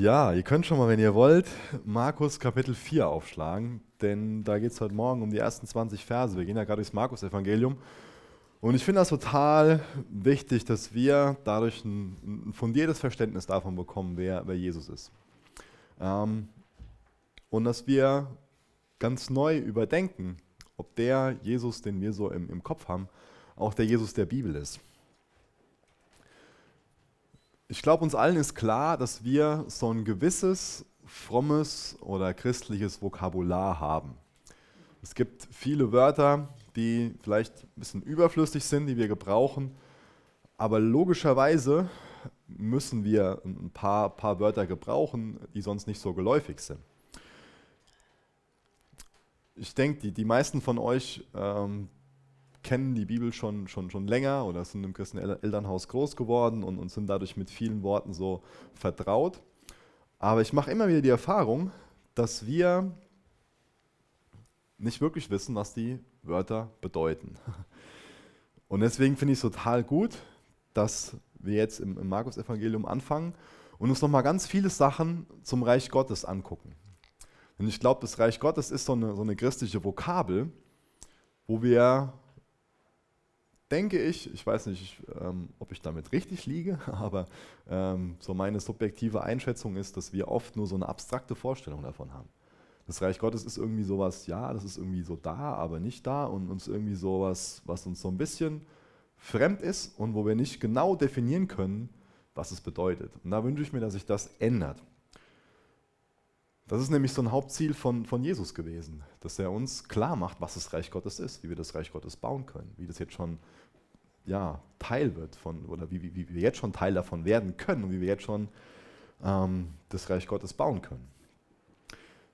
Ja, ihr könnt schon mal, wenn ihr wollt, Markus Kapitel 4 aufschlagen, denn da geht es heute Morgen um die ersten 20 Verse. Wir gehen ja gerade durchs Markus-Evangelium. Und ich finde das total wichtig, dass wir dadurch ein, fundiertes Verständnis davon bekommen, wer, wer Jesus ist. Ähm, und dass wir ganz neu überdenken, ob der Jesus, den wir so im, im Kopf haben, auch der Jesus der Bibel ist. Ich glaube, uns allen ist klar, dass wir so ein gewisses frommes oder christliches Vokabular haben. Es gibt viele Wörter, die vielleicht ein bisschen überflüssig sind, die wir gebrauchen, aber logischerweise müssen wir ein paar, paar Wörter gebrauchen, die sonst nicht so geläufig sind. Ich denke, die, die meisten von euch ähm, kennen die Bibel schon, schon, schon länger oder sind im christlichen Elternhaus groß geworden und, und sind dadurch mit vielen Worten so vertraut. Aber ich mache immer wieder die Erfahrung, dass wir nicht wirklich wissen, was die Wörter bedeuten. Und deswegen finde ich es total gut, dass wir jetzt im, im Markus-Evangelium anfangen und uns nochmal ganz viele Sachen zum Reich Gottes angucken. Denn ich glaube, das Reich Gottes ist so eine, so eine christliche Vokabel, wo wir, denke ich, ich weiß nicht, ähm, ob ich damit richtig liege, aber ähm, so meine subjektive Einschätzung ist, dass wir oft nur so eine abstrakte Vorstellung davon haben. Das Reich Gottes ist irgendwie sowas, ja, das ist irgendwie so da, aber nicht da und uns irgendwie sowas, was uns so ein bisschen fremd ist und wo wir nicht genau definieren können, was es bedeutet. Und da wünsche ich mir, dass sich das ändert. Das ist nämlich so ein Hauptziel von, von Jesus gewesen, dass er uns klar macht, was das Reich Gottes ist, wie wir das Reich Gottes bauen können, wie das jetzt schon ja, Teil wird von, oder wie, wie, wie wir jetzt schon Teil davon werden können und wie wir jetzt schon ähm, das Reich Gottes bauen können.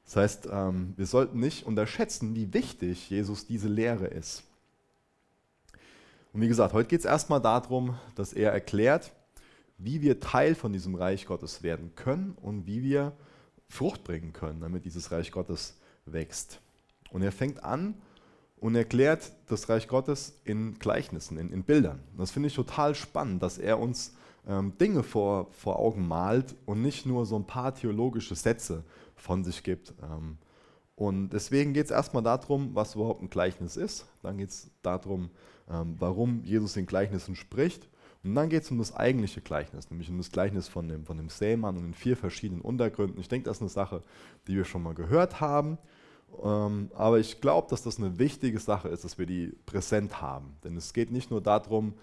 Das heißt, ähm, wir sollten nicht unterschätzen, wie wichtig Jesus diese Lehre ist. Und wie gesagt, heute geht es erstmal darum, dass er erklärt, wie wir Teil von diesem Reich Gottes werden können und wie wir Frucht bringen können, damit dieses Reich Gottes wächst. Und er fängt an und erklärt das Reich Gottes in Gleichnissen, in, in Bildern. Das finde ich total spannend, dass er uns ähm, Dinge vor, vor Augen malt und nicht nur so ein paar theologische Sätze von sich gibt. Ähm, und deswegen geht es erstmal darum, was überhaupt ein Gleichnis ist. Dann geht es darum, ähm, warum Jesus in Gleichnissen spricht. Und dann geht es um das eigentliche Gleichnis, nämlich um das Gleichnis von dem, von dem Sämann und den vier verschiedenen Untergründen. Ich denke, das ist eine Sache, die wir schon mal gehört haben. Ähm, aber ich glaube, dass das eine wichtige Sache ist, dass wir die präsent haben. Denn es geht nicht nur darum,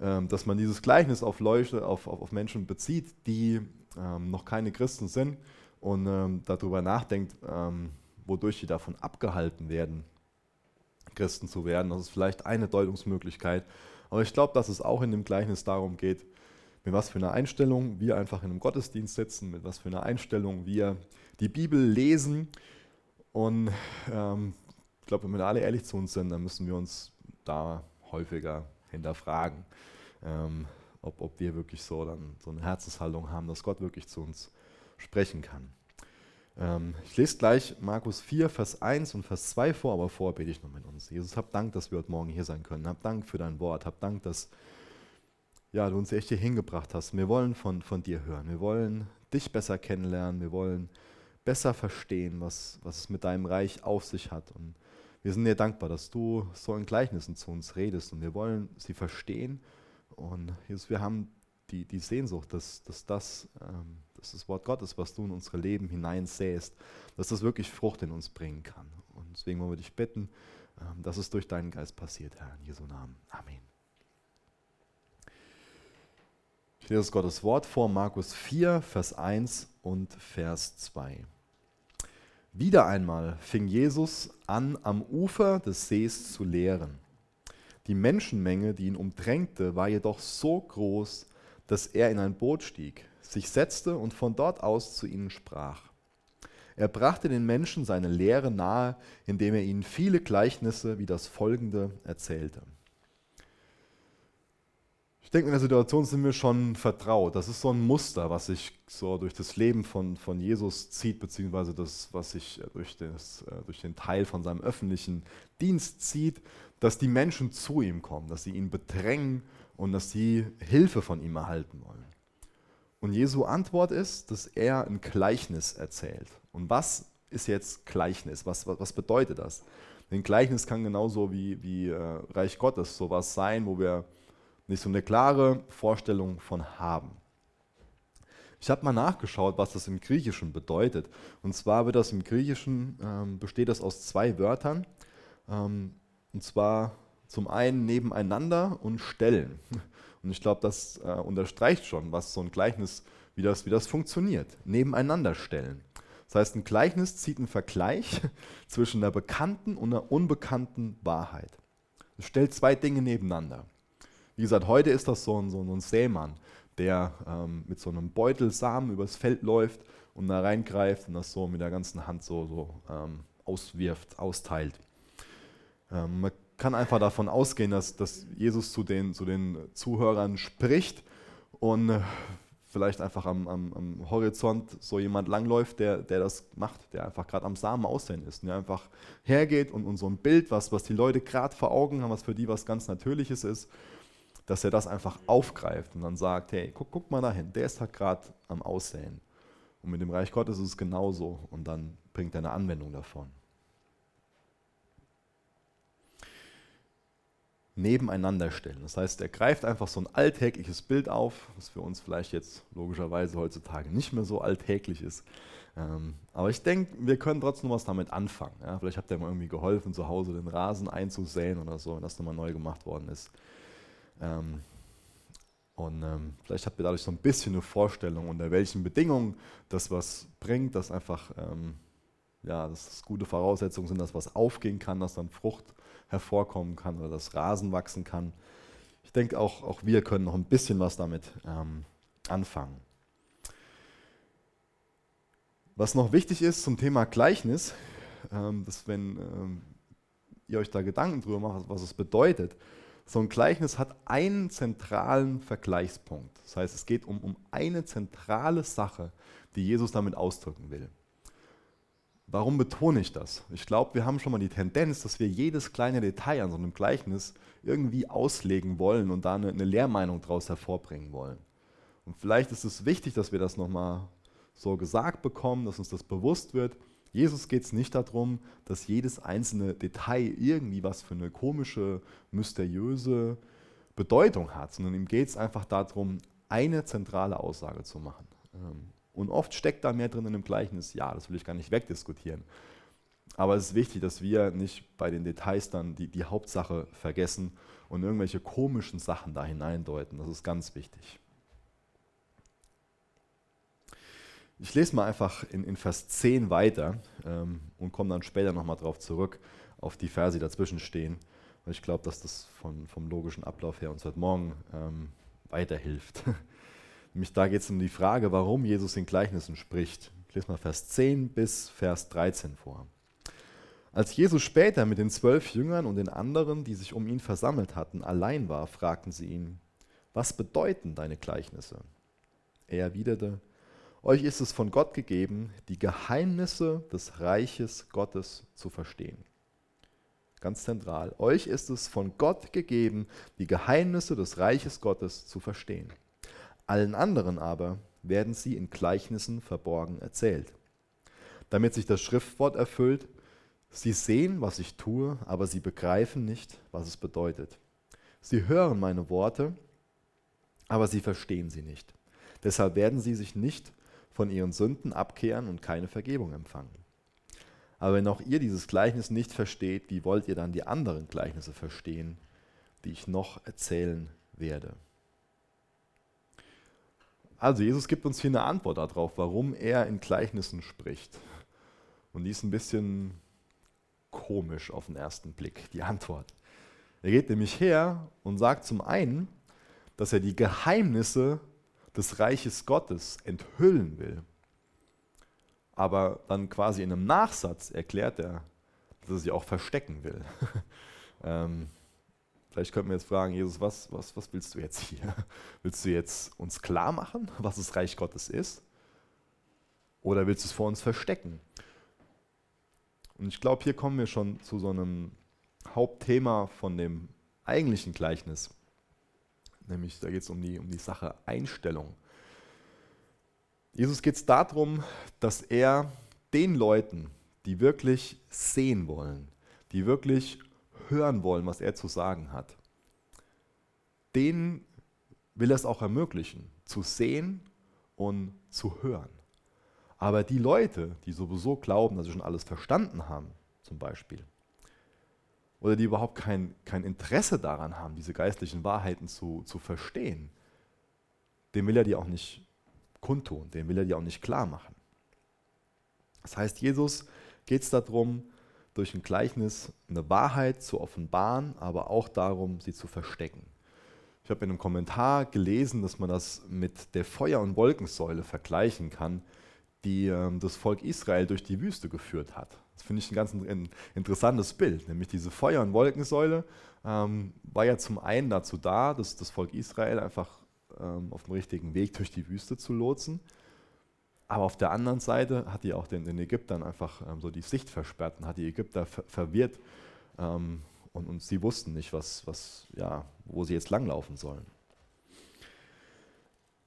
ähm, dass man dieses Gleichnis auf Leute, auf, auf, auf Menschen bezieht, die ähm, noch keine Christen sind und ähm, darüber nachdenkt, ähm, wodurch sie davon abgehalten werden, Christen zu werden. Das ist vielleicht eine Deutungsmöglichkeit. Aber ich glaube, dass es auch in dem Gleichnis darum geht, mit was für einer Einstellung wir einfach in einem Gottesdienst sitzen, mit was für einer Einstellung wir die Bibel lesen. Und ähm, ich glaube, wenn wir alle ehrlich zu uns sind, dann müssen wir uns da häufiger hinterfragen, ähm, ob, ob wir wirklich so, dann, so eine Herzenshaltung haben, dass Gott wirklich zu uns sprechen kann. Ähm, ich lese gleich Markus 4, Vers 1 und Vers 2 vor, aber vorher bete ich noch mit uns. Jesus, hab Dank, dass wir heute Morgen hier sein können. Hab Dank für dein Wort. Hab Dank, dass ja, du uns echt hier hingebracht hast. Wir wollen von, von dir hören. Wir wollen dich besser kennenlernen. Wir wollen besser verstehen, was, was es mit deinem Reich auf sich hat. Und wir sind dir dankbar, dass du so in Gleichnissen zu uns redest und wir wollen sie verstehen. Und Jesus, wir haben die, die Sehnsucht, dass, dass das ähm, dass das Wort Gottes, was du in unsere Leben hineinsäst, dass das wirklich Frucht in uns bringen kann. Und deswegen wollen wir dich bitten, ähm, dass es durch deinen Geist passiert, Herr, in Jesu Namen. Amen. Ich lese Gottes Wort vor, Markus 4, Vers 1 und Vers 2. Wieder einmal fing Jesus an, am Ufer des Sees zu lehren. Die Menschenmenge, die ihn umdrängte, war jedoch so groß, dass er in ein Boot stieg, sich setzte und von dort aus zu ihnen sprach. Er brachte den Menschen seine Lehre nahe, indem er ihnen viele Gleichnisse wie das folgende erzählte. Ich denke, in der Situation sind wir schon vertraut. Das ist so ein Muster, was sich so durch das Leben von, von Jesus zieht, beziehungsweise das, was sich äh, durch, das, äh, durch den Teil von seinem öffentlichen Dienst zieht, dass die Menschen zu ihm kommen, dass sie ihn bedrängen und dass sie Hilfe von ihm erhalten wollen. Und Jesu Antwort ist, dass er ein Gleichnis erzählt. Und was ist jetzt Gleichnis? Was, was, was bedeutet das? Ein Gleichnis kann genauso wie, wie äh, Reich Gottes sowas sein, wo wir nicht so eine klare Vorstellung von haben. Ich habe mal nachgeschaut, was das im Griechischen bedeutet. Und zwar wird das im Griechischen, ähm, besteht das aus zwei Wörtern. Ähm, und zwar zum einen nebeneinander und stellen. Und ich glaube, das äh, unterstreicht schon, was so ein Gleichnis, wie das, wie das funktioniert. Nebeneinander stellen. Das heißt, ein Gleichnis zieht einen Vergleich zwischen einer bekannten und einer unbekannten Wahrheit. Es stellt zwei Dinge nebeneinander. Wie gesagt, heute ist das so ein, so ein Sämann, der ähm, mit so einem Beutel Samen übers Feld läuft und da reingreift und das so mit der ganzen Hand so, so ähm, auswirft, austeilt. Ähm, man kann einfach davon ausgehen, dass, dass Jesus zu den, zu den Zuhörern spricht und äh, vielleicht einfach am, am, am, Horizont so jemand langläuft, der, der das macht, der einfach gerade am Samen aussehen ist, der einfach hergeht und, und so ein Bild, was, was die Leute gerade vor Augen haben, was für die was ganz Natürliches ist, dass er das einfach aufgreift und dann sagt, hey, guck, guck mal dahin, der ist halt gerade am Aussehen. Und mit dem Reich Gottes ist es genauso und dann bringt er eine Anwendung davon. Nebeneinander stellen. Das heißt, er greift einfach so ein alltägliches Bild auf, was für uns vielleicht jetzt logischerweise heutzutage nicht mehr so alltäglich ist. Ähm, aber ich denke, wir können trotzdem was damit anfangen. Vielleicht habt ihr mal irgendwie geholfen, zu Hause den Rasen einzusäen oder so, wenn das nochmal neu gemacht worden ist. Ähm, und ähm, vielleicht habt ihr dadurch so ein bisschen eine Vorstellung, unter welchen Bedingungen das was bringt, dass einfach ähm, ja, dass es gute Voraussetzungen sind, dass was aufgehen kann, dass dann Frucht hervorkommen kann oder dass Rasen wachsen kann. Ich denke, auch, auch wir können noch ein bisschen was damit ähm, anfangen. Was noch wichtig ist zum Thema Gleichnis, ähm, dass wenn ähm, ihr euch da Gedanken drüber macht, was es bedeutet, so ein Gleichnis hat einen zentralen Vergleichspunkt. Das heißt, es geht um, um eine zentrale Sache, die Jesus damit ausdrücken will. Warum betone ich das? Ich glaube, wir haben schon mal die Tendenz, dass wir jedes kleine Detail an so einem Gleichnis irgendwie auslegen wollen und da eine, eine Lehrmeinung daraus hervorbringen wollen. Und vielleicht ist es wichtig, dass wir das nochmal so gesagt bekommen, dass uns das bewusst wird. Jesus geht es nicht darum, dass jedes einzelne Detail irgendwie was für eine komische, mysteriöse Bedeutung hat, sondern ihm geht es einfach darum, eine zentrale Aussage zu machen. Und oft steckt da mehr drin in dem Gleichnis. Ja, das will ich gar nicht wegdiskutieren. Aber es ist wichtig, dass wir nicht bei den Details dann die, die Hauptsache vergessen und irgendwelche komischen Sachen da hineindeuten. Das ist ganz wichtig. Ich lese mal einfach in, in Vers 10 weiter ähm, und komme dann später nochmal darauf zurück, auf die Verse, die dazwischen stehen. Ich glaube, dass das von, vom logischen Ablauf her uns heute Morgen ähm, weiterhilft. Nämlich da geht es um die Frage, warum Jesus in Gleichnissen spricht. Ich lese mal Vers 10 bis Vers 13 vor. Als Jesus später mit den zwölf Jüngern und den anderen, die sich um ihn versammelt hatten, allein war, fragten sie ihn, was bedeuten deine Gleichnisse? Er erwiderte, euch ist es von Gott gegeben, die Geheimnisse des Reiches Gottes zu verstehen. Ganz zentral, euch ist es von Gott gegeben, die Geheimnisse des Reiches Gottes zu verstehen. Allen anderen aber werden sie in Gleichnissen verborgen erzählt, damit sich das Schriftwort erfüllt, sie sehen, was ich tue, aber sie begreifen nicht, was es bedeutet. Sie hören meine Worte, aber sie verstehen sie nicht. Deshalb werden sie sich nicht von ihren Sünden abkehren und keine Vergebung empfangen. Aber wenn auch ihr dieses Gleichnis nicht versteht, wie wollt ihr dann die anderen Gleichnisse verstehen, die ich noch erzählen werde? Also Jesus gibt uns hier eine Antwort darauf, warum er in Gleichnissen spricht. Und die ist ein bisschen komisch auf den ersten Blick, die Antwort. Er geht nämlich her und sagt zum einen, dass er die Geheimnisse des Reiches Gottes enthüllen will. Aber dann quasi in einem Nachsatz erklärt er, dass er sie auch verstecken will. ähm, Vielleicht könnten wir jetzt fragen, Jesus, was, was, was willst du jetzt hier? Willst du jetzt uns klar machen, was das Reich Gottes ist? Oder willst du es vor uns verstecken? Und ich glaube, hier kommen wir schon zu so einem Hauptthema von dem eigentlichen Gleichnis. Nämlich, da geht es um die, um die Sache Einstellung. Jesus geht es darum, dass er den Leuten, die wirklich sehen wollen, die wirklich hören wollen, was er zu sagen hat, denen will er es auch ermöglichen, zu sehen und zu hören. Aber die Leute, die sowieso glauben, dass sie schon alles verstanden haben, zum Beispiel, oder die überhaupt kein, kein Interesse daran haben, diese geistlichen Wahrheiten zu, zu verstehen, dem will er die auch nicht kundtun, dem will er die auch nicht klar machen. Das heißt, Jesus geht es darum, durch ein Gleichnis eine Wahrheit zu offenbaren, aber auch darum, sie zu verstecken. Ich habe in einem Kommentar gelesen, dass man das mit der Feuer- und Wolkensäule vergleichen kann, die ähm, das Volk Israel durch die Wüste geführt hat. Das finde ich ein ganz interessantes Bild, nämlich diese Feuer- und Wolkensäule ähm, war ja zum einen dazu da, dass das Volk Israel einfach ähm, auf dem richtigen Weg durch die Wüste zu lotsen. Aber auf der anderen Seite hat die auch den, den Ägyptern einfach ähm, so die Sicht versperrt und hat die Ägypter ver verwirrt ähm, und, und sie wussten nicht, was, was, ja, wo sie jetzt langlaufen sollen.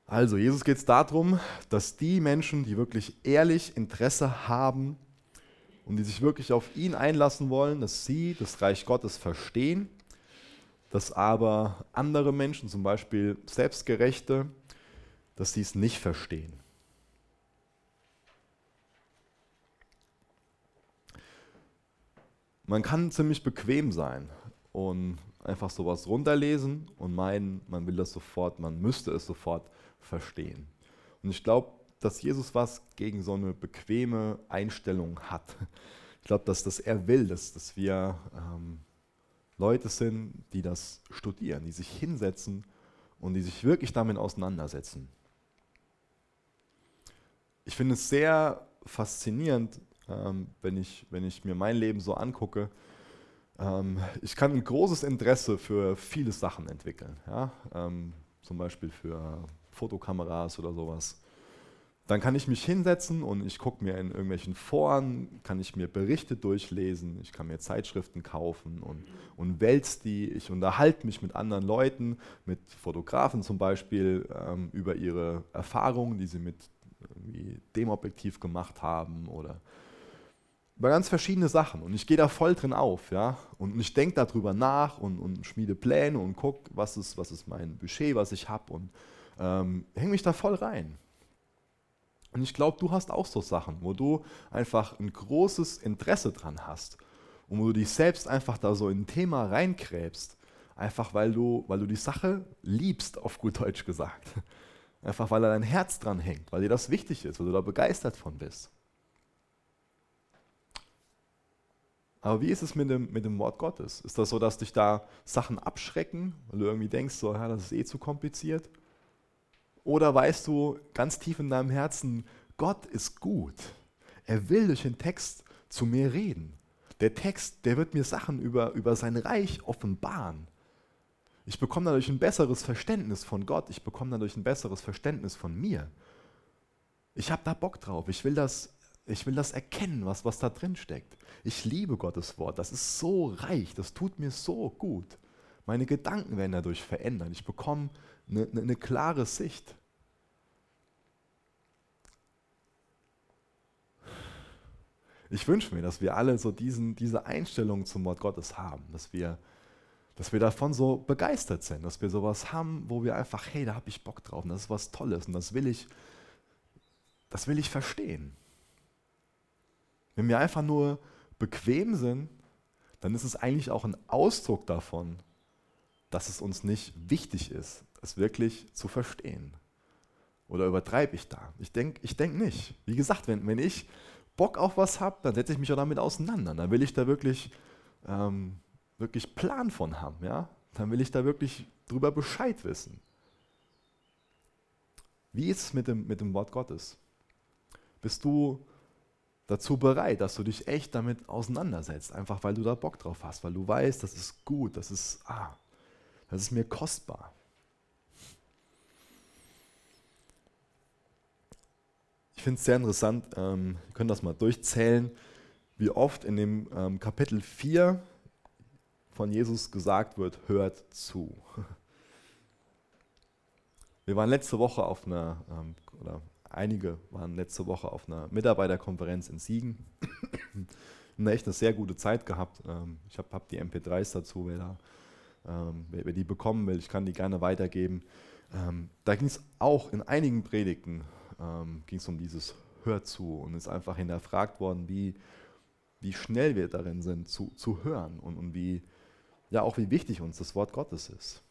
Also, Jesus geht es darum, dass die Menschen, die wirklich ehrlich Interesse haben und die sich wirklich auf ihn einlassen wollen, dass sie das Reich Gottes verstehen, dass aber andere Menschen, zum Beispiel Selbstgerechte, dass sie es nicht verstehen. Man kann ziemlich bequem sein und einfach sowas runterlesen und meinen, man will das sofort, man müsste es sofort verstehen. Und ich glaube, dass Jesus was gegen so eine bequeme Einstellung hat. Ich glaube, dass das er will, dass, dass wir ähm, Leute sind, die das studieren, die sich hinsetzen und die sich wirklich damit auseinandersetzen. Ich finde es sehr faszinierend, ähm, wenn, ich, wenn ich mir mein Leben so angucke. Ähm, ich kann ein großes Interesse für viele Sachen entwickeln. Ja? Ähm, zum Beispiel für Fotokameras oder sowas. Dann kann ich mich hinsetzen und ich gucke mir in irgendwelchen Foren, kann ich mir Berichte durchlesen, ich kann mir Zeitschriften kaufen und, und wälz die. Ich unterhalte mich mit anderen Leuten, mit Fotografen zum Beispiel, ähm, über ihre Erfahrungen, die sie mit dem Objektiv gemacht haben oder über ganz verschiedene Sachen. Und ich gehe da voll drin auf, ja. Und ich denke darüber nach und, und schmiede Pläne und gucke, was ist, was ist mein Budget, was ich habe und ähm, hänge mich da voll rein. Und ich glaube, du hast auch so Sachen, wo du einfach ein großes Interesse dran hast und wo du dich selbst einfach da so in ein Thema reinkräbst, einfach weil du, weil du die Sache liebst, auf gut Deutsch gesagt. Einfach weil da dein Herz dran hängt, weil dir das wichtig ist, weil du da begeistert von bist. Aber wie ist es mit dem, mit dem Wort Gottes? Ist das so, dass dich da Sachen abschrecken, weil du irgendwie denkst, so, ja, das ist eh zu kompliziert? Oder weißt du ganz tief in deinem Herzen, Gott ist gut. Er will durch den Text zu mir reden. Der Text, der wird mir Sachen über, über sein Reich offenbaren. Ich bekomme dadurch ein besseres Verständnis von Gott. Ich bekomme dadurch ein besseres Verständnis von mir. Ich habe da Bock drauf. Ich will das, ich will das erkennen, was, was da drin steckt. Ich liebe Gottes Wort. Das ist so reich. Das tut mir so gut. Meine Gedanken werden dadurch verändert. Ich bekomme eine, eine, eine klare Sicht. Ich wünsche mir, dass wir alle so diesen, diese Einstellung zum Wort Gottes haben, dass wir, dass wir davon so begeistert sind, dass wir sowas haben, wo wir einfach, hey, da habe ich Bock drauf und das ist was Tolles und das will ich, das will ich verstehen. Wenn wir einfach nur bequem sind, dann ist es eigentlich auch ein Ausdruck davon, dass es uns nicht wichtig ist, es wirklich zu verstehen. Oder übertreibe ich da? Ich denke ich denk nicht. Wie gesagt, wenn, wenn ich Bock auf was habe, dann setze ich mich auch damit auseinander. Dann will ich da wirklich, ähm, wirklich Plan von haben. Ja? Dann will ich da wirklich drüber Bescheid wissen. Wie ist es mit dem, mit dem Wort Gottes? Bist du dazu bereit, dass du dich echt damit auseinandersetzt, einfach weil du da Bock drauf hast, weil du weißt, das ist gut, das ist, ah, das ist mir kostbar. Ich finde es sehr interessant, ähm, wir können das mal durchzählen, wie oft in dem ähm, Kapitel 4 von Jesus gesagt wird, hört zu. Wir waren letzte Woche auf einer, ähm, oder einige waren letzte Woche auf einer Mitarbeiterkonferenz in Siegen. und echt eine sehr gute Zeit gehabt. Ähm, ich habe hab die MP3s dazu, wer, da, ähm, wer, wer, die bekommen will, ich kann die gerne weitergeben. Ähm, da ging es auch in einigen Predigten ging um dieses Hör zu und ist einfach hinterfragt worden, wie, wie schnell wir darin sind, zu, zu hören und, und wie, ja, auch wie wichtig uns das Wort Gottes ist.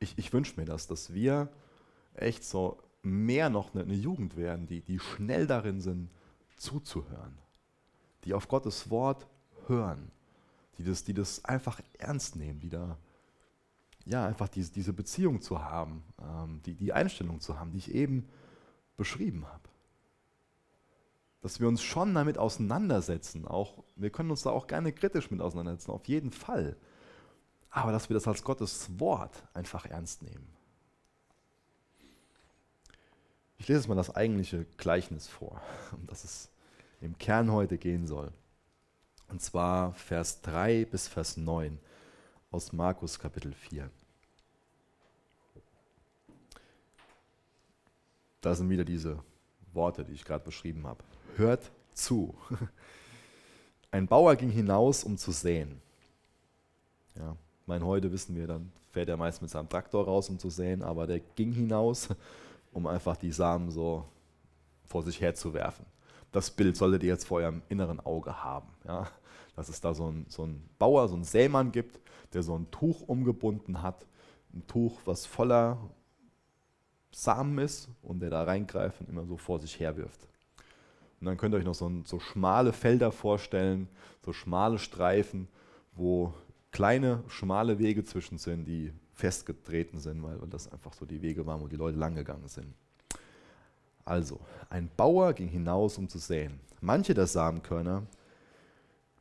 Ich, ich wünsche mir das, dass wir echt so mehr noch eine, Jugend werden, die, die schnell darin sind, zuzuhören, die auf Gottes Wort hören, die das, die das einfach ernst nehmen, die da ja, einfach diese, diese Beziehung zu haben, ähm, die, die Einstellung zu haben, die ich eben beschrieben habe. Dass wir uns schon damit auseinandersetzen, auch, wir können uns da auch gerne kritisch mit auseinandersetzen, auf jeden Fall. Aber dass wir das als Gottes Wort einfach ernst nehmen. Ich lese jetzt mal das eigentliche Gleichnis vor, um das es im Kern heute gehen soll. Und zwar Vers 3 bis Vers 9 aus Markus Kapitel 4. Da sind wieder diese Worte, die ich gerade beschrieben habe. Hört zu. Ein Bauer ging hinaus, um zu säen. Ja, mein heute wissen wir, dann fährt er meist mit seinem Traktor raus, um zu säen, aber der ging hinaus, um einfach die Samen so vor sich herzuwerfen. Das Bild solltet ihr jetzt vor eurem inneren Auge haben. Ja? Dass es da so einen so Bauer, so einen Sämann gibt, der so ein Tuch umgebunden hat. Ein Tuch, was voller Samen ist und der da reingreift und immer so vor sich her wirft. Und dann könnt ihr euch noch so, ein, so schmale Felder vorstellen, so schmale Streifen, wo kleine, schmale Wege zwischen sind, die festgetreten sind, weil das einfach so die Wege waren, wo die Leute langgegangen sind. Also, ein Bauer ging hinaus, um zu säen. Manche der Samenkörner,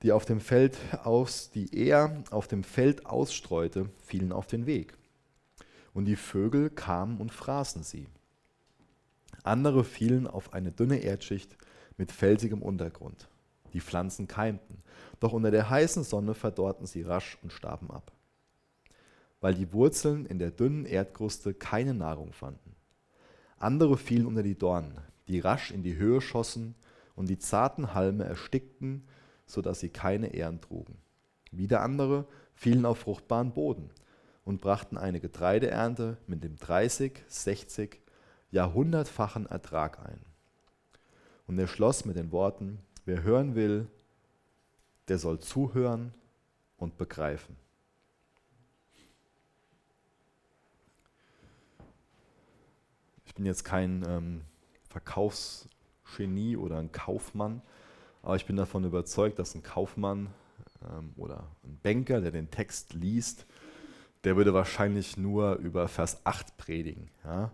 die auf dem Feld aus, die er auf dem Feld ausstreute, fielen auf den Weg und die Vögel kamen und fraßen sie. Andere fielen auf eine dünne Erdschicht mit felsigem Untergrund. Die Pflanzen keimten, doch unter der heißen Sonne verdorrten sie rasch und starben ab, weil die Wurzeln in der dünnen Erdkruste keine Nahrung fanden. Andere fielen unter die Dornen, die rasch in die Höhe schossen und die zarten Halme erstickten, so dass sie keine Ähren trugen. Wieder andere fielen auf fruchtbaren Boden und brachten eine Getreideernte mit dem 30, 60, Jahrhundertfachen Ertrag ein. Und er schloss mit den Worten, wer hören will, der soll zuhören und begreifen. Bin jetzt kein ähm, Verkaufsgenie oder ein Kaufmann, aber ich bin davon überzeugt, dass ein Kaufmann ähm, oder ein Banker, der den Text liest, der würde wahrscheinlich nur über Vers 8 predigen. Ja?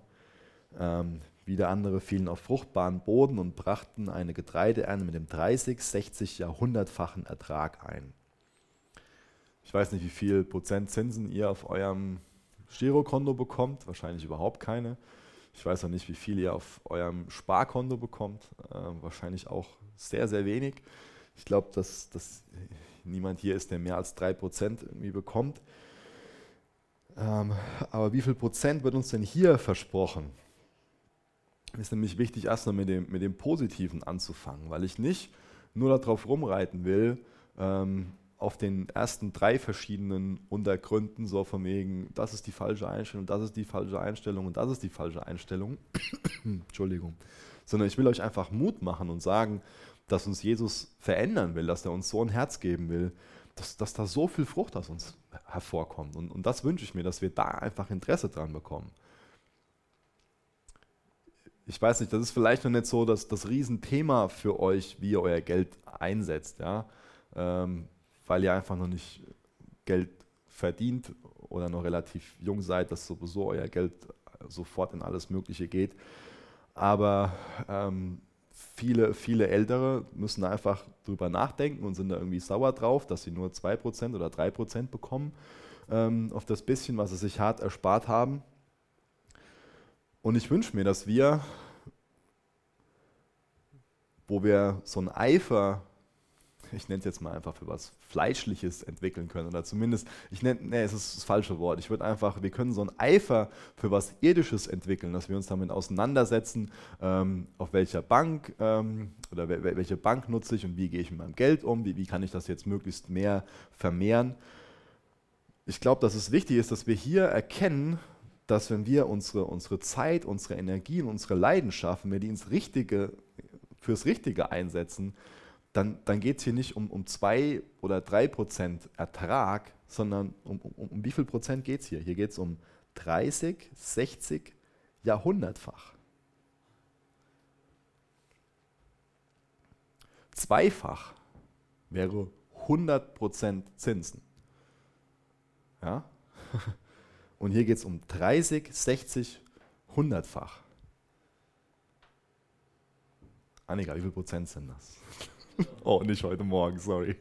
Ähm, wieder andere fielen auf fruchtbaren Boden und brachten eine Getreideernte mit dem 30, 60, Jahrhundertfachen Ertrag ein. Ich weiß nicht, wie viel Prozent Zinsen ihr auf eurem Girokonto bekommt, wahrscheinlich überhaupt keine. Ich weiß auch nicht, wie viel ihr auf eurem Sparkonto bekommt, äh, wahrscheinlich auch sehr, sehr wenig. Ich glaube, dass, dass niemand hier ist, der mehr als 3% irgendwie bekommt. Ähm, aber wie viel Prozent wird uns denn hier versprochen? Ist nämlich wichtig, erstmal mit dem, mit dem Positiven anzufangen, weil ich nicht nur darauf rumreiten will, ähm, auf den ersten drei verschiedenen Untergründen, so von wegen, das ist die falsche Einstellung, das ist die falsche Einstellung und das ist die falsche Einstellung. Entschuldigung. Sondern ich will euch einfach Mut machen und sagen, dass uns Jesus verändern will, dass er uns so ein Herz geben will, dass, dass da so viel Frucht aus uns hervorkommt. Und, und das wünsche ich mir, dass wir da einfach Interesse dran bekommen. Ich weiß nicht, das ist vielleicht noch nicht so das, das Riesenthema für euch, wie ihr euer Geld einsetzt, ja? Ähm, weil ihr einfach noch nicht Geld verdient oder noch relativ jung seid, dass sowieso euer Geld sofort in alles Mögliche geht. Aber ähm, viele, viele Ältere müssen einfach drüber nachdenken und sind da irgendwie sauer drauf, dass sie nur 2% oder 3% bekommen ähm, auf das bisschen, was sie sich hart erspart haben. Und ich wünsche mir, dass wir, wo wir so einen Eifer ich nenne es jetzt mal einfach für was Fleischliches entwickeln können. Oder zumindest, ich nenne, nee, es ist das falsche Wort. Ich würde einfach, wir können so einen Eifer für was Irdisches entwickeln, dass wir uns damit auseinandersetzen, ähm, auf welcher Bank ähm, oder welche Bank nutze ich und wie gehe ich mit meinem Geld um, wie, wie kann ich das jetzt möglichst mehr vermehren. Ich glaube, dass es wichtig ist, dass wir hier erkennen, dass wenn wir unsere, unsere Zeit, unsere Energie und unsere Leidenschaft, wenn wir die ins Richtige, fürs Richtige einsetzen, dann, dann geht es hier nicht um, um zwei oder drei Prozent Ertrag, sondern um, um, um wie viel Prozent geht es hier? Hier geht es um 30, 60, Jahrhundertfach. Zweifach wäre 100 Prozent Zinsen. Ja? Und hier geht es um 30, 60, 100-fach. Annika, wie viel Prozent sind das? oh, nicht heute Morgen, sorry.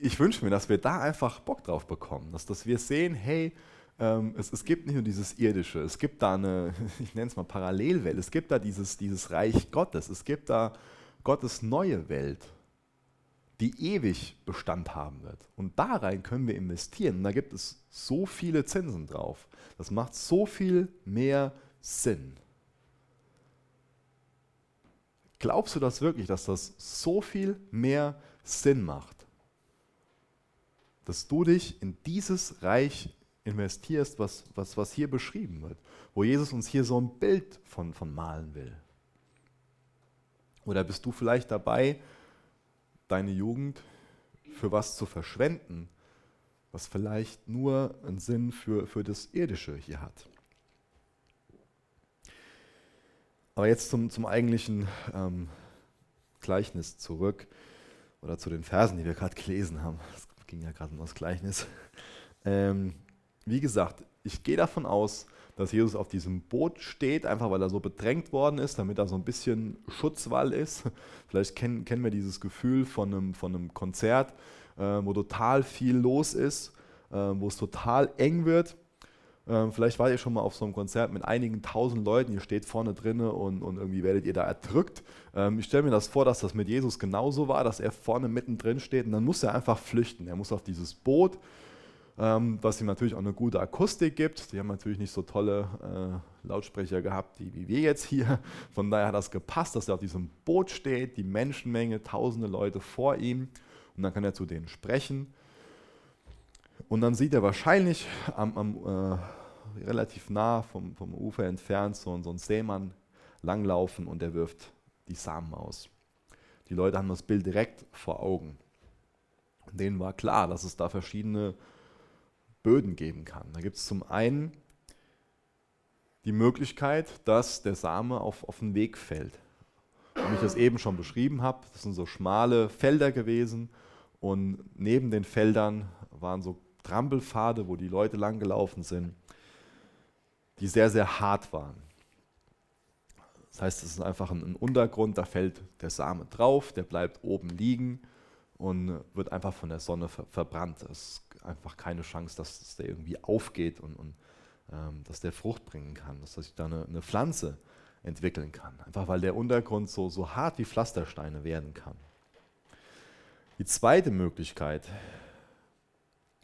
ich wünsche mir, dass wir da einfach Bock drauf bekommen, dass, dass wir sehen, hey, ähm, es, es, gibt nicht nur dieses Irdische, es gibt da eine, ich nenne es mal Parallelwelt, es gibt da dieses, dieses Reich Gottes, es gibt da Gottes neue Welt, die ewig Bestand haben wird. Und da rein können wir investieren. Und da gibt es so viele Zinsen drauf. Das macht so viel mehr Sinn. Glaubst du das wirklich, dass das so viel mehr Sinn macht? Dass du dich in dieses Reich investierst, was, was, was hier beschrieben wird, wo Jesus uns hier so ein Bild von, von malen will. Oder bist du vielleicht dabei, deine Jugend für was zu verschwenden, was vielleicht nur einen Sinn für, für das Irdische hier hat? Aber jetzt zum, zum eigentlichen ähm, Gleichnis zurück oder zu den Versen, die wir gerade gelesen haben. Es ging ja gerade um das Gleichnis. Ähm, wie gesagt, ich gehe davon aus, dass Jesus auf diesem Boot steht, einfach weil er so bedrängt worden ist, damit er so ein bisschen Schutzwall ist. Vielleicht kennen, kennen wir dieses Gefühl von einem, von einem Konzert, äh, wo total viel los ist, äh, wo es total eng wird. Äh, vielleicht wart ihr schon mal auf so einem Konzert mit einigen tausend Leuten, ihr steht vorne drinne und, und irgendwie werdet ihr da erdrückt. Ähm, ich stelle mir das vor, dass das mit Jesus genauso war, dass er vorne mittendrin steht und dann muss er einfach flüchten. Er muss auf dieses Boot ähm, was ihm natürlich auch eine gute Akustik gibt. Die haben natürlich nicht so tolle äh, Lautsprecher gehabt, die, wie wir jetzt hier. Von daher hat das gepasst, dass er auf diesem Boot steht, die Menschenmenge, tausende Leute vor ihm und dann kann er zu denen sprechen. Und dann sieht er wahrscheinlich am, am äh, relativ nah vom, vom Ufer entfernt so, so einen Seemann langlaufen und er wirft die Samen aus. Die Leute haben das Bild direkt vor Augen. Denen war klar, dass es da verschiedene Böden geben kann. Da gibt es zum einen die Möglichkeit, dass der Same auf, auf den Weg fällt. Wie ich das eben schon beschrieben habe, das sind so schmale Felder gewesen und neben den Feldern waren so Trampelpfade, wo die Leute lang gelaufen sind, die sehr, sehr hart waren. Das heißt, es ist einfach ein Untergrund, da fällt der Same drauf, der bleibt oben liegen und wird einfach von der Sonne ver verbrannt. Es ist einfach keine Chance, dass, dass der irgendwie aufgeht und, und ähm, dass der Frucht bringen kann, dass sich da eine, eine, Pflanze entwickeln kann. Einfach weil der Untergrund so, so hart wie Pflastersteine werden kann. Die zweite Möglichkeit,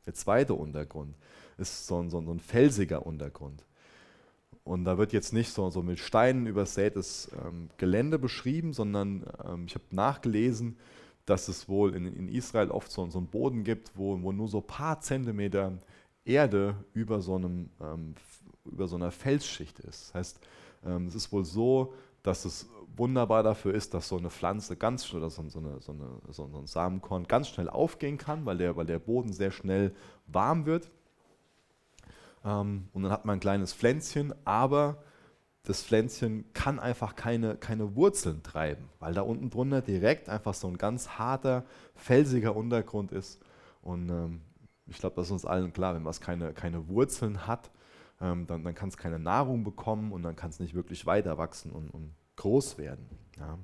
der zweite Untergrund, ist so ein, so ein felsiger Untergrund. Und da wird jetzt nicht so, so mit Steinen übersätes ähm, Gelände beschrieben, sondern ähm, ich habe nachgelesen, dass es wohl in, in Israel oft so, so einen Boden gibt, wo, wo nur so ein paar Zentimeter Erde über so, einem, ähm, über so einer Felsschicht ist. Das heißt, ähm, es ist wohl so, dass es wunderbar dafür ist, dass so eine Pflanze ganz schnell, oder so, so, eine, so, eine, so ein Samenkorn ganz schnell aufgehen kann, weil der, weil der Boden sehr schnell warm wird. Ähm, und dann hat man ein kleines Pflänzchen, aber das Pflänzchen kann einfach keine, keine Wurzeln treiben, weil da unten drunter direkt einfach so ein ganz harter, felsiger Untergrund ist. Und ähm, ich glaube, das ist uns allen klar, wenn was keine, keine Wurzeln hat, ähm, dann, dann kann es keine Nahrung bekommen und dann kann es nicht wirklich weiter wachsen und, und groß werden. Ja.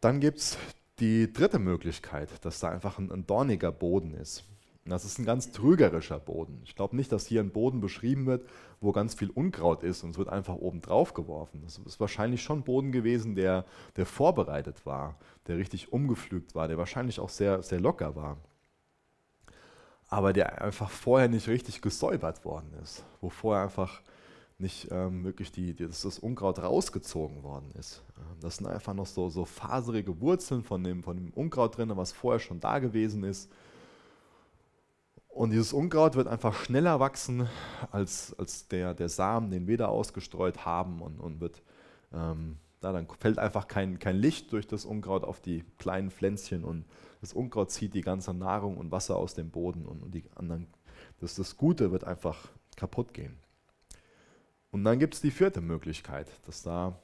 Dann gibt es die dritte Möglichkeit, dass da einfach ein, ein dorniger Boden ist. Das ist ein ganz trügerischer Boden. Ich glaube nicht, dass hier ein Boden beschrieben wird, wo ganz viel Unkraut ist und es wird einfach oben drauf geworfen. Das ist wahrscheinlich schon Boden gewesen, der, der vorbereitet war, der richtig umgepflügt war, der wahrscheinlich auch sehr, sehr locker war. Aber der einfach vorher nicht richtig gesäubert worden ist, wo vorher einfach nicht ähm, wirklich die, die, das Unkraut rausgezogen worden ist. Das sind einfach noch so, so faserige Wurzeln von dem, von dem Unkraut drin, was vorher schon da gewesen ist. Und dieses Unkraut wird einfach schneller wachsen als, als der, der Samen, den wir da ausgestreut haben und, und wird, ähm, da dann fällt einfach kein, kein Licht durch das Unkraut auf die kleinen Pflänzchen und das Unkraut zieht die ganze Nahrung und Wasser aus dem Boden und, und die anderen, das, das Gute wird einfach kaputt gehen. Und dann gibt es die vierte Möglichkeit, dass da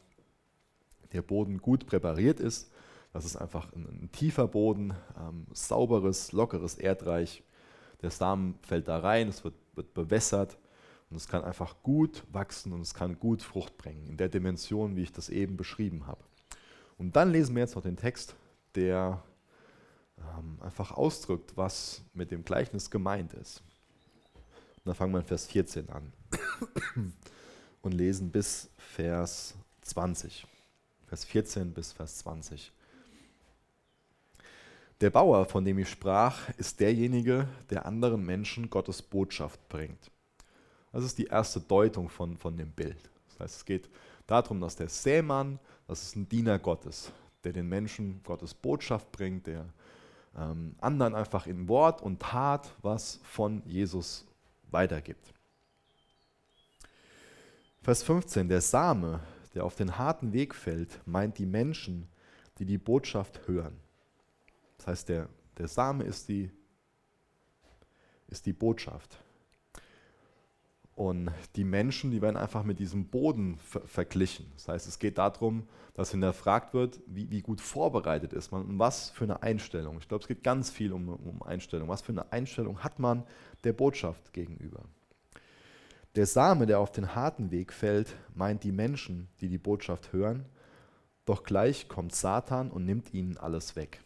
der Boden gut präpariert ist. Das ist einfach ein, ein tiefer Boden, ähm, sauberes, lockeres Erdreich der Samen fällt da rein, es wird, wird bewässert und es kann einfach gut wachsen und es kann gut Frucht bringen, in der Dimension, wie ich das eben beschrieben habe. Und dann lesen wir jetzt noch den Text, der ähm, einfach ausdrückt, was mit dem Gleichnis gemeint ist. Und dann fangen wir in Vers 14 an und lesen bis Vers 20. Vers 14 bis Vers 20. Der Bauer, von dem ich sprach, ist derjenige, der anderen Menschen Gottes Botschaft bringt. Das ist die erste Deutung von, von dem Bild. Das heißt, es geht darum, dass der Sämann, das ist ein Diener Gottes, der den Menschen Gottes Botschaft bringt, der ähm, anderen einfach in Wort und Tat was von Jesus weitergibt. Vers 15, der Same, der auf den harten Weg fällt, meint die Menschen, die die Botschaft hören. Das heißt, der, der Same ist die, ist die Botschaft. Und die Menschen, die werden einfach mit diesem Boden ver verglichen. Das heißt, es geht darum, dass hinterfragt wird, wie, wie gut vorbereitet ist man und was für eine Einstellung. Ich glaube, es geht ganz viel um, um Einstellung. Was für eine Einstellung hat man der Botschaft gegenüber? Der Same, der auf den harten Weg fällt, meint die Menschen, die die Botschaft hören, doch gleich kommt Satan und nimmt ihnen alles weg.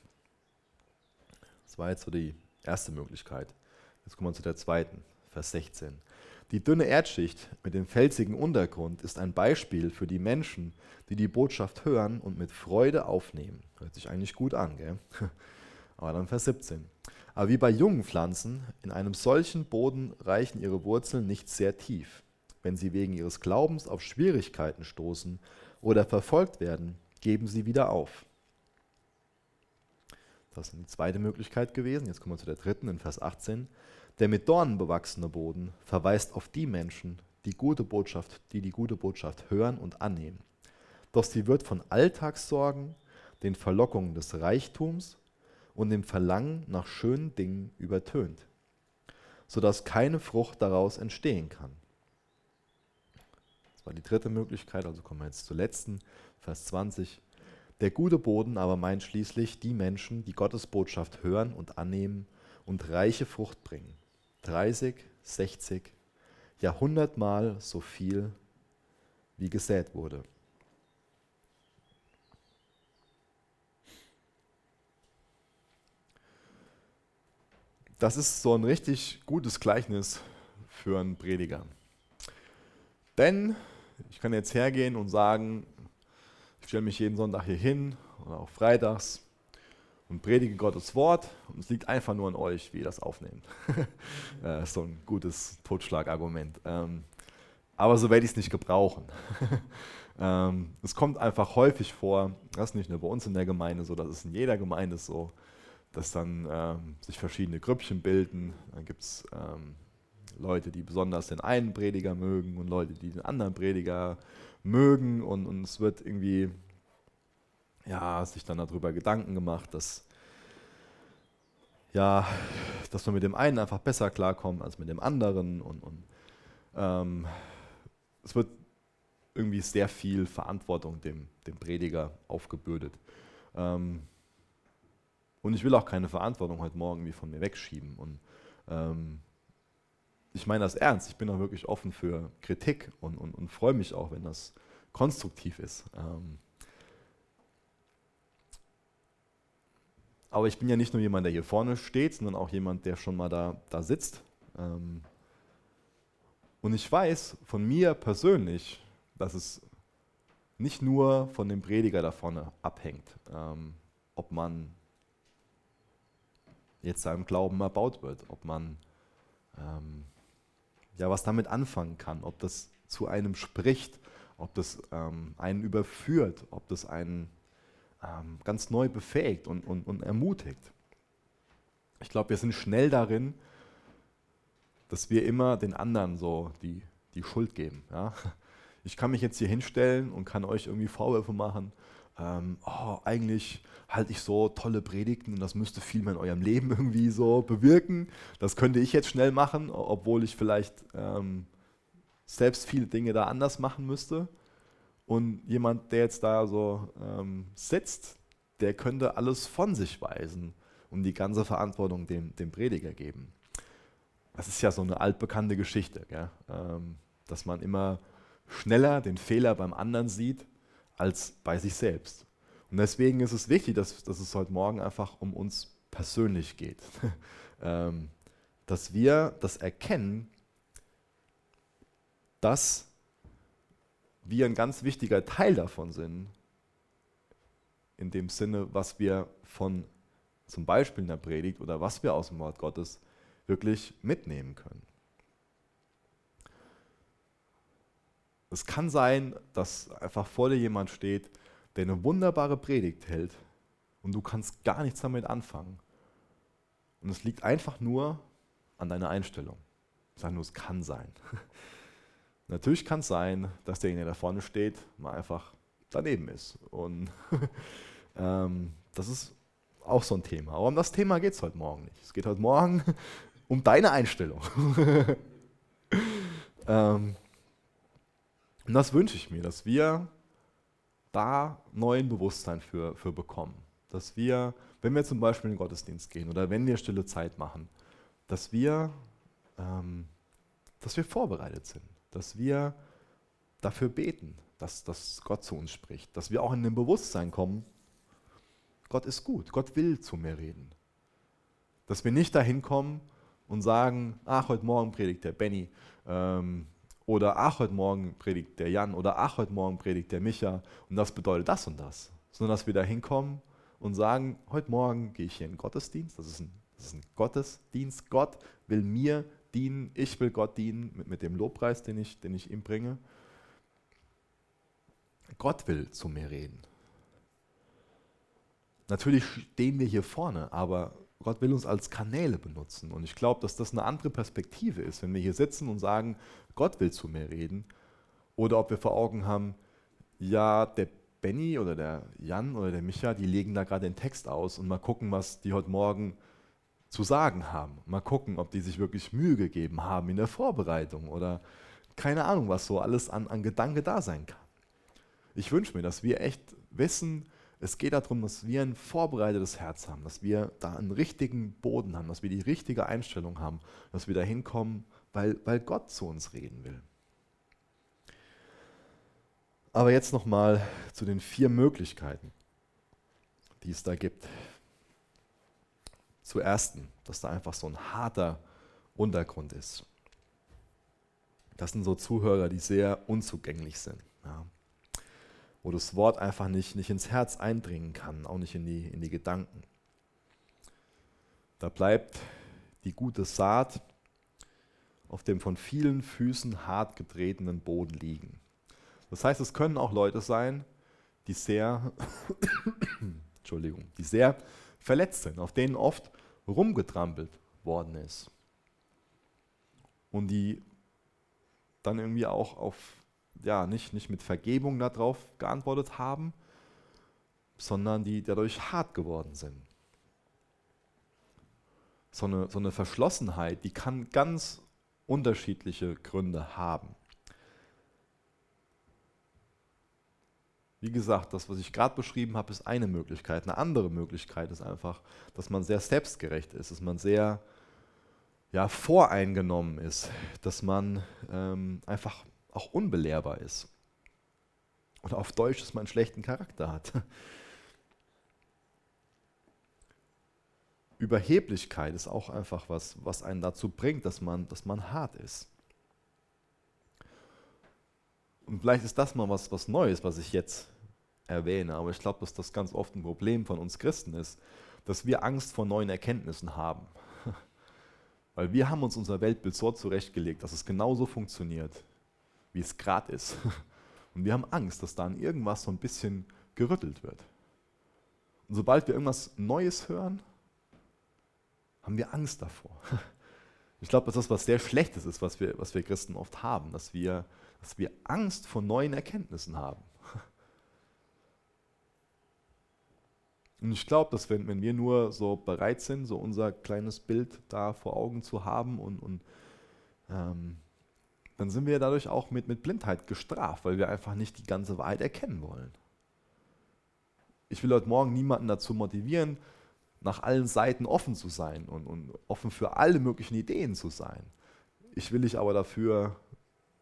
Das war jetzt so die erste Möglichkeit. Jetzt kommen wir zu der zweiten, Vers 16. Die dünne Erdschicht mit dem felsigen Untergrund ist ein Beispiel für die Menschen, die die Botschaft hören und mit Freude aufnehmen. Hört sich eigentlich gut an, gell? Aber dann Vers 17. Aber wie bei jungen Pflanzen, in einem solchen Boden reichen ihre Wurzeln nicht sehr tief. Wenn sie wegen ihres Glaubens auf Schwierigkeiten stoßen oder verfolgt werden, geben sie wieder auf. Das ist die zweite Möglichkeit gewesen. Jetzt kommen wir zu der dritten in Vers 18. Der mit Dornen bewachsene Boden verweist auf die Menschen, die gute Botschaft, die die gute Botschaft hören und annehmen. Doch sie wird von Alltagssorgen, den Verlockungen des Reichtums und dem Verlangen nach schönen Dingen übertönt, sodass keine Frucht daraus entstehen kann. Das war die dritte Möglichkeit, also kommen wir jetzt zur letzten, Vers 20. Der gute Boden aber meint schließlich die Menschen, die Gottes Botschaft hören und annehmen und reiche Frucht bringen. 30, 60, ja hundertmal so viel, wie gesät wurde. Das ist so ein richtig gutes Gleichnis für einen Prediger. Denn ich kann jetzt hergehen und sagen, ich stelle mich jeden Sonntag hier hin oder auch freitags und predige Gottes Wort und es liegt einfach nur an euch, wie ihr das aufnehmt. das ist so ein gutes Totschlagargument. Ähm, aber so werde ich es nicht gebrauchen. Ähm, es kommt einfach häufig vor, das ist nicht nur bei uns in der Gemeinde so, das ist in jeder Gemeinde so, dass dann ähm, sich verschiedene Grüppchen bilden. Dann gibt es Leute, die besonders den einen Prediger mögen und Leute, die den anderen Prediger mögen und, und es wird irgendwie, ja, sich dann darüber Gedanken gemacht, dass, ja, dass man mit dem einen einfach besser klarkommt als mit dem anderen und, und ähm, es wird irgendwie sehr viel Verantwortung dem, dem Prediger aufgebürdet. Ähm, und ich will auch keine Verantwortung heute Morgen wie von mir wegschieben. Und ähm, ich meine das ernst. Ich bin auch wirklich offen für Kritik und, und, und freue mich auch, wenn das konstruktiv ist. Ähm aber ich bin ja nicht nur jemand, der hier vorne steht, sondern auch jemand, der schon mal da, da sitzt. Ähm, und ich weiß von mir persönlich, dass es nicht nur von dem Prediger da vorne abhängt, ähm, ob man jetzt seinem Glauben erbaut wird, ob man ähm, ja was damit anfangen kann, ob das zu einem spricht, ob das ähm, einen überführt, ob das einen ähm, ganz neu befähigt und, und, und ermutigt. Ich glaube, wir sind schnell darin, dass wir immer den anderen so die, die Schuld geben. Ja? Ich kann mich jetzt hier hinstellen und kann euch irgendwie Vorwürfe machen. Ähm, oh, eigentlich halte ich so tolle Predigten und das müsste viel mehr in eurem Leben irgendwie so bewirken. Das könnte ich jetzt schnell machen, obwohl ich vielleicht ähm, selbst viele Dinge da anders machen müsste. Und jemand, der jetzt da so ähm, sitzt, der könnte alles von sich weisen und die ganze Verantwortung dem, dem Prediger geben. Das ist ja so eine altbekannte Geschichte, ähm, dass man immer schneller den Fehler beim anderen sieht als bei sich selbst. Und deswegen ist es wichtig, dass, dass es heute Morgen einfach um uns persönlich geht. ähm, dass wir das erkennen, dass wir ein ganz wichtiger Teil davon sind, in dem Sinne, was wir von zum Beispiel in der Predigt oder was wir aus dem Wort Gottes wirklich mitnehmen können. Es kann sein, dass einfach vor dir jemand steht, der eine wunderbare Predigt hält und du kannst gar nichts damit anfangen. Und es liegt einfach nur an deiner Einstellung. Ich sage nur, es kann sein. Natürlich kann es sein, dass derjenige, der da vorne steht, mal einfach daneben ist. Und ähm, das ist auch so ein Thema. Aber um das Thema geht es heute Morgen nicht. Es geht heute Morgen um deine Einstellung. ähm, und das wünsche ich mir, dass wir da neuen Bewusstsein für, für bekommen. Dass wir, wenn wir zum Beispiel in den Gottesdienst gehen oder wenn wir stille Zeit machen, dass wir, ähm, dass wir vorbereitet sind, dass wir dafür beten, dass, dass Gott zu uns spricht, dass wir auch in dem Bewusstsein kommen, Gott ist gut, Gott will zu mir reden. Dass wir nicht dahin kommen und sagen, ach, heute Morgen predigt der Benny, ähm, oder ach, heute Morgen predigt der Jan oder ach, heute Morgen predigt der Micha und das bedeutet das und das. Sondern dass wir da hinkommen und sagen, heute Morgen gehe ich hier in den Gottesdienst, das ist ein, das ist ein Gottesdienst, Gott will mir dienen, ich will Gott dienen mit, mit dem Lobpreis, den ich, den ich ihm bringe. Gott will zu mir reden. Natürlich stehen wir hier vorne, aber Gott will uns als Kanäle benutzen. Und ich glaube, dass das eine andere Perspektive ist, wenn wir hier sitzen und sagen, Gott will zu mir reden. Oder ob wir vor Augen haben, ja, der Benny oder der Jan oder der Micha, die legen da gerade den Text aus und mal gucken, was die heute Morgen zu sagen haben. Mal gucken, ob die sich wirklich Mühe gegeben haben in der Vorbereitung oder keine Ahnung, was so alles an, an Gedanke da sein kann. Ich wünsche mir, dass wir echt wissen, es geht darum, dass wir ein vorbereitetes Herz haben, dass wir da einen richtigen Boden haben, dass wir die richtige Einstellung haben, dass wir da hinkommen, weil, weil Gott zu uns reden will. Aber jetzt nochmal zu den vier Möglichkeiten, die es da gibt. Zur ersten, dass da einfach so ein harter Untergrund ist. Das sind so Zuhörer, die sehr unzugänglich sind. Ja wo das Wort einfach nicht, nicht ins Herz eindringen kann, auch nicht in die, in die Gedanken. Da bleibt die gute Saat auf dem von vielen Füßen hart getretenen Boden liegen. Das heißt, es können auch Leute sein, die sehr, Entschuldigung, die sehr verletzt sind, auf denen oft rumgetrampelt worden ist. Und die dann irgendwie auch auf ja, nicht, nicht mit Vergebung darauf geantwortet haben, sondern die dadurch hart geworden sind. So eine, so eine Verschlossenheit, die kann ganz unterschiedliche Gründe haben. Wie gesagt, das, was ich gerade beschrieben habe, ist eine Möglichkeit. Eine andere Möglichkeit ist einfach, dass man sehr selbstgerecht ist, dass man sehr ja, voreingenommen ist, dass man ähm, einfach auch unbelehrbar ist. Oder auf Deutsch, dass man einen schlechten Charakter hat. Überheblichkeit ist auch einfach was, was einen dazu bringt, dass man, dass man hart ist. Und vielleicht ist das mal was, was Neues, was ich jetzt erwähne, aber ich glaube, dass das ganz oft ein Problem von uns Christen ist, dass wir Angst vor neuen Erkenntnissen haben. Weil wir haben uns unser Weltbild so zurechtgelegt, dass es genauso funktioniert, wie es gerade ist. Und wir haben Angst, dass da an irgendwas so ein bisschen gerüttelt wird. Und sobald wir irgendwas Neues hören, haben wir Angst davor. Ich glaube, dass das was sehr Schlechtes ist, was wir, was wir Christen oft haben, dass wir, dass wir Angst vor neuen Erkenntnissen haben. Und ich glaube, dass wenn, wenn wir nur so bereit sind, so unser kleines Bild da vor Augen zu haben und, und ähm, dann sind wir dadurch auch mit, mit Blindheit gestraft, weil wir einfach nicht die ganze Wahrheit erkennen wollen. Ich will heute Morgen niemanden dazu motivieren, nach allen Seiten offen zu sein und, und offen für alle möglichen Ideen zu sein. Ich will dich aber dafür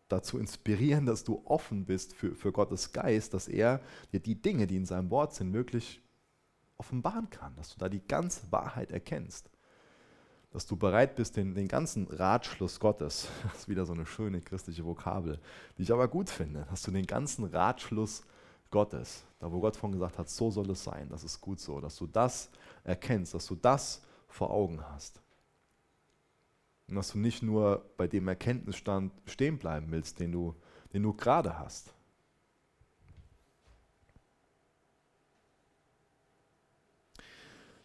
dazu inspirieren, dass du offen bist für, für Gottes Geist, dass er dir die Dinge, die in seinem Wort sind, wirklich offenbaren kann, dass du da die ganze Wahrheit erkennst. Dass du bereit bist, den, den ganzen Ratschluss Gottes, das ist wieder so eine schöne christliche Vokabel, die ich aber gut finde, dass du den ganzen Ratschluss Gottes, da wo Gott von gesagt hat, so soll es sein, das ist gut so, dass du das erkennst, dass du das vor Augen hast. Und dass du nicht nur bei dem Erkenntnisstand stehen bleiben willst, den du, den du gerade hast.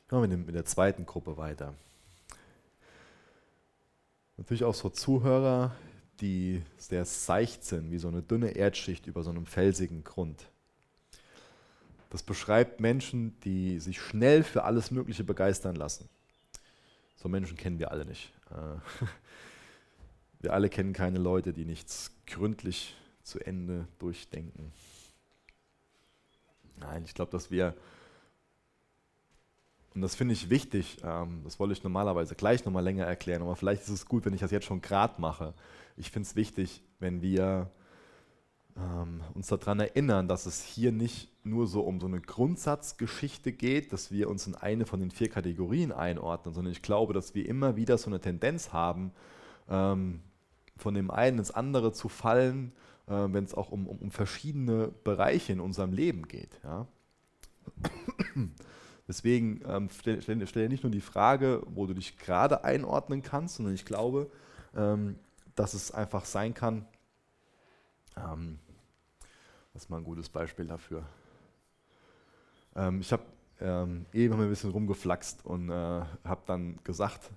Machen wir mit der zweiten Gruppe weiter. Natürlich auch so Zuhörer, die sehr seicht sind, wie so eine dünne Erdschicht über so einem felsigen Grund. Das beschreibt Menschen, die sich schnell für alles Mögliche begeistern lassen. So Menschen kennen wir alle nicht. Äh, wir alle kennen keine Leute, die nichts gründlich zu Ende durchdenken. Nein, ich glaube, dass wir, und das finde ich wichtig, ähm, das wollte ich normalerweise gleich nochmal länger erklären, aber vielleicht ist es gut, wenn ich das jetzt schon gerade mache. Ich finde es wichtig, wenn wir ähm, uns daran erinnern, dass es hier nicht nur so um so eine Grundsatzgeschichte geht, dass wir uns in eine von den vier Kategorien einordnen, sondern ich glaube, dass wir immer wieder so eine Tendenz haben, ähm, von dem einen ins andere zu fallen, äh, wenn es auch um, um, um, verschiedene Bereiche in unserem Leben geht. Ja? Deswegen ähm, stell, stell, nicht nur die Frage, wo du dich gerade einordnen kannst, sondern ich glaube, ähm, dass es einfach sein kann, ähm, das ist mal ein gutes Beispiel dafür. Ähm, ich habe ähm, eben ein bisschen rumgeflaxt und äh, habe dann gesagt,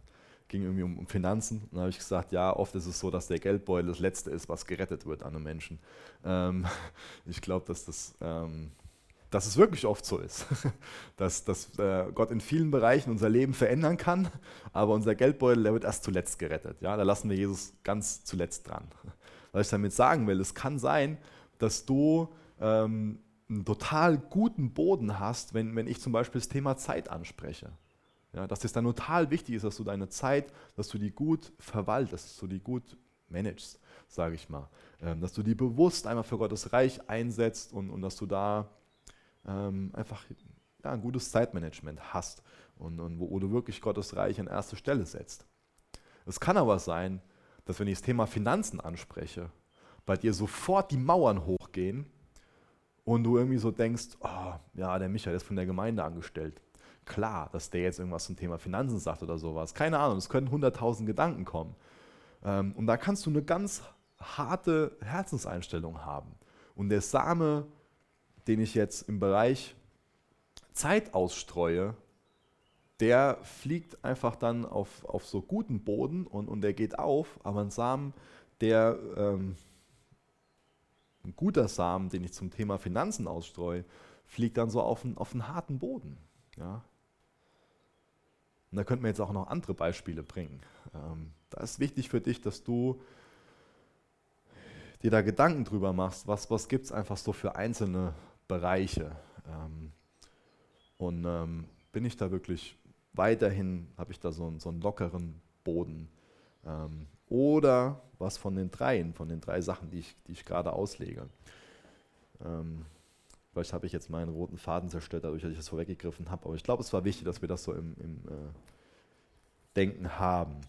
ging irgendwie um, um Finanzen. Und habe ich gesagt, ja, oft ist es so, dass der Geldbeutel das Letzte ist, was gerettet wird an einem Menschen. Ähm, ich glaube, dass das ähm, dass es wirklich oft so ist, dass, dass äh, Gott in vielen Bereichen unser Leben verändern kann, aber unser Geldbeutel, der wird erst zuletzt gerettet. Ja? Da lassen wir Jesus ganz zuletzt dran. Was ich damit sagen will, es kann sein, dass du ähm, einen total guten Boden hast, wenn, wenn ich zum Beispiel das Thema Zeit anspreche. Ja, dass es dann total wichtig ist, dass du deine Zeit, dass du die gut verwaltest, dass du die gut managst, sage ich mal. Ähm, dass du die bewusst einmal für Gottes Reich einsetzt und, und dass du da ähm, einfach ja, ein gutes Zeitmanagement hast und, und wo, wo, du wirklich Gottes Reich an erste Stelle setzt. Es kann aber sein, dass wenn ich das Thema Finanzen anspreche, bei dir sofort die Mauern hochgehen und du irgendwie so denkst, oh, ja, der Michael ist von der Gemeinde angestellt. Klar, dass der jetzt irgendwas zum Thema Finanzen sagt oder sowas. Keine Ahnung, es können 100.000 Gedanken kommen. Ähm, und da kannst du eine ganz harte Herzenseinstellung haben. Und der Same, den ich jetzt im Bereich Zeit ausstreue, der fliegt einfach dann auf, auf so guten Boden und, und der geht auf, aber ein Samen, der ähm, ein guter Samen, den ich zum Thema Finanzen ausstreue, fliegt dann so auf einen, auf einen harten Boden. Ja? Und da könnten wir jetzt auch noch andere Beispiele bringen. Ähm, da ist wichtig für dich, dass du dir da Gedanken drüber machst, was, was gibt es einfach so für einzelne Bereiche. Ähm, und ähm, bin ich da wirklich weiterhin, habe ich da so, einen, so einen lockeren Boden. Ähm, oder was von den dreien, von den drei Sachen, die ich, die ich gerade auslege. Vielleicht habe ich jetzt meinen roten Faden zerstört, dadurch, dass ich das vorweggegriffen habe, aber ich glaube, es war wichtig, dass wir das so im, im, äh, Nachdenken haben.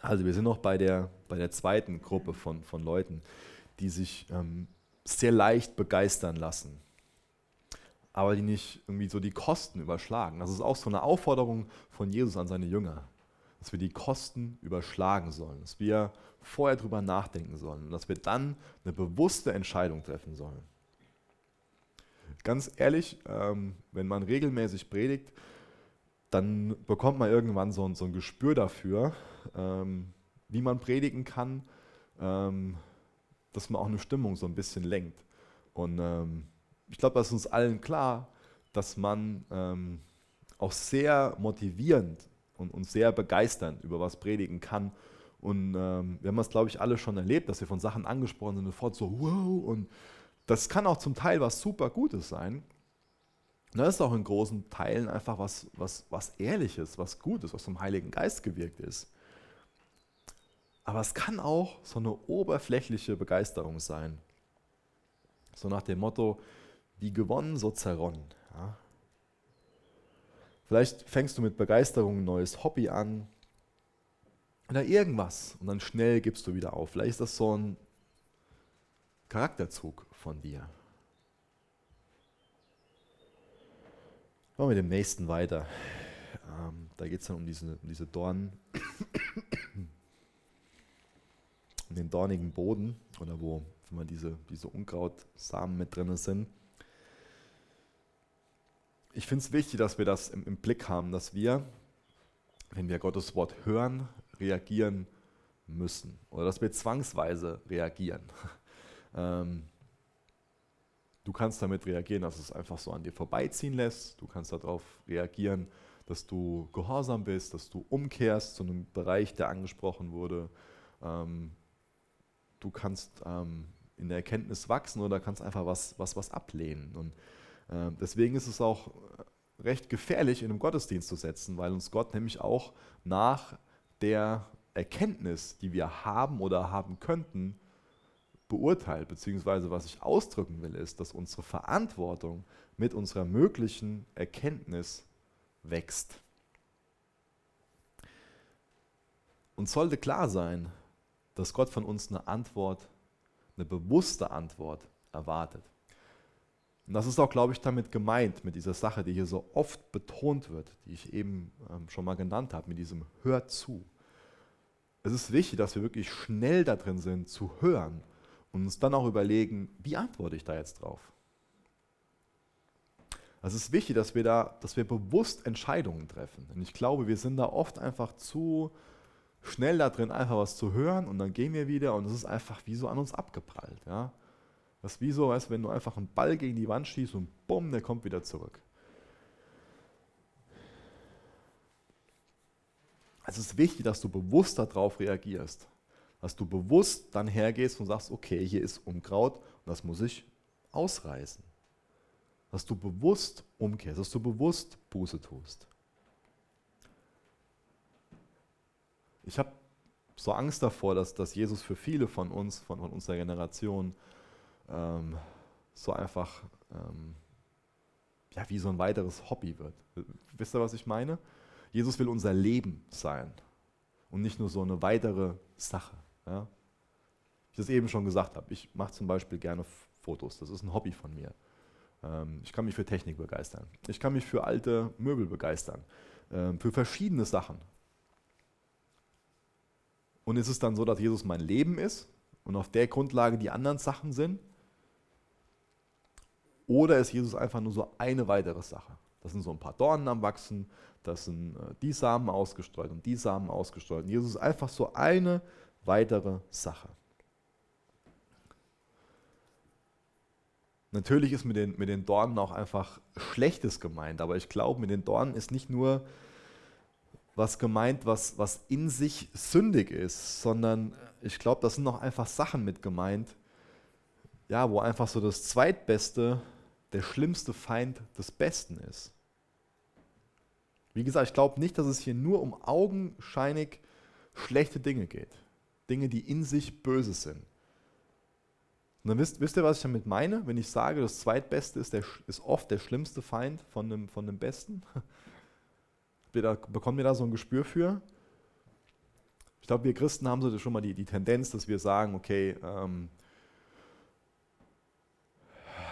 Also wir sind noch bei der, bei der zweiten Gruppe von, von Leuten, die sich ähm, sehr leicht begeistern lassen, aber die nicht irgendwie so die Kosten überschlagen. Das ist auch so eine Aufforderung von Jesus an seine Jünger, dass wir die Kosten überschlagen sollen, dass wir vorher drüber nachdenken sollen und dass wir dann eine bewusste Entscheidung treffen sollen. Ganz ehrlich, ähm, wenn man regelmäßig predigt, dann bekommt man irgendwann so ein, so ein Gespür dafür, ähm, wie man predigen kann, ähm, dass man auch eine Stimmung so ein bisschen lenkt. Und ähm, ich glaube, das ist uns allen klar, dass man ähm, auch sehr motivierend und, und, sehr begeisternd über was predigen kann. Und ähm, wir haben das, glaube ich, alle schon erlebt, dass wir von Sachen angesprochen sind, sofort so, wow, und das kann auch zum Teil was super Gutes sein. Und das ist auch in großen Teilen einfach was, was, was Ehrliches, was Gutes, was vom Heiligen Geist gewirkt ist. Aber es kann auch so eine oberflächliche Begeisterung sein. So nach dem Motto, wie gewonnen, so zerronnen. Ja. Vielleicht fängst du mit Begeisterung ein neues Hobby an oder irgendwas und dann schnell gibst du wieder auf. Vielleicht ist das so ein Charakterzug von dir. Machen wir mit dem nächsten weiter. Ähm, da geht es dann um diese, um diese Dornen, um den dornigen Boden oder wo man diese, diese Unkrautsamen mit drin sind. Ich finde es wichtig, dass wir das im, im Blick haben, dass wir, wenn wir Gottes Wort hören, reagieren müssen oder dass wir zwangsweise reagieren. ähm, du kannst damit reagieren, dass es einfach so an dir vorbeiziehen lässt. Du kannst darauf reagieren, dass du gehorsam bist, dass du umkehrst zu einem Bereich, der angesprochen wurde. Ähm, du kannst ähm, in der Erkenntnis wachsen oder kannst einfach was, was, was ablehnen. Und äh, deswegen ist es auch recht gefährlich, in einem Gottesdienst zu setzen, weil uns Gott nämlich auch nach der Erkenntnis, die wir haben oder haben könnten, beurteilt. Beziehungsweise was ich ausdrücken will, ist, dass unsere Verantwortung mit unserer möglichen Erkenntnis wächst. Uns sollte klar sein, dass Gott von uns eine Antwort eine bewusste Antwort erwartet. Und das ist auch, glaube ich, damit gemeint, mit dieser Sache, die hier so oft betont wird, die ich eben ähm, schon mal genannt habe, mit diesem Hör zu. Es ist wichtig, dass wir wirklich schnell da drin sind, zu hören und uns dann auch überlegen, wie antworte ich da jetzt drauf. Es ist wichtig, dass wir da, dass wir bewusst Entscheidungen treffen. Und ich glaube, wir sind da oft einfach zu schnell da drin, einfach was zu hören und dann gehen wir wieder und es ist einfach wie so an uns abgeprallt. Ja? Das ist wie so, weißt, wenn du einfach einen Ball gegen die Wand schießt und bumm, der kommt wieder zurück. Es ist wichtig, dass du bewusst darauf reagierst. Dass du bewusst dann hergehst und sagst, okay, hier ist Unkraut und das muss ich ausreißen. Dass du bewusst umkehrst, dass du bewusst Buße tust. Ich habe so Angst davor, dass, dass Jesus für viele von uns, von, von unserer Generation, ähm, so einfach ähm, ja, wie so ein weiteres Hobby wird. Wisst ihr, was ich meine? Jesus will unser Leben sein und nicht nur so eine weitere Sache. Ja? Ich das eben schon gesagt habe, ich mache zum Beispiel gerne Fotos, das ist ein Hobby von mir. Ähm, ich kann mich für Technik begeistern. Ich kann mich für alte Möbel begeistern, ähm, für verschiedene Sachen. Und ist es dann so, dass Jesus mein Leben ist und auf der Grundlage die anderen Sachen sind? Oder ist Jesus einfach nur so eine weitere Sache? Das sind so ein paar Dornen am Wachsen, das sind äh, die Samen ausgestreut und die Samen ausgestreut. Und Jesus ist einfach so eine weitere Sache. Natürlich ist mit den, mit den Dornen auch einfach Schlechtes gemeint, aber ich glaube, mit den Dornen ist nicht nur was gemeint, was, was in sich sündig ist, sondern ich glaube, das sind noch einfach Sachen mit gemeint, ja, wo einfach so das Zweitbeste der schlimmste Feind des Besten ist. Wie gesagt, ich glaube nicht, dass es hier nur um augenscheinig schlechte Dinge geht. Dinge, die in sich böse sind. Und dann wisst, wisst ihr, was ich damit meine, wenn ich sage, das Zweitbeste ist, der, ist oft der schlimmste Feind von dem, von dem Besten? Wir da, bekommen wir da so ein Gespür für? Ich glaube, wir Christen haben so schon mal die, die Tendenz, dass wir sagen, okay, ähm,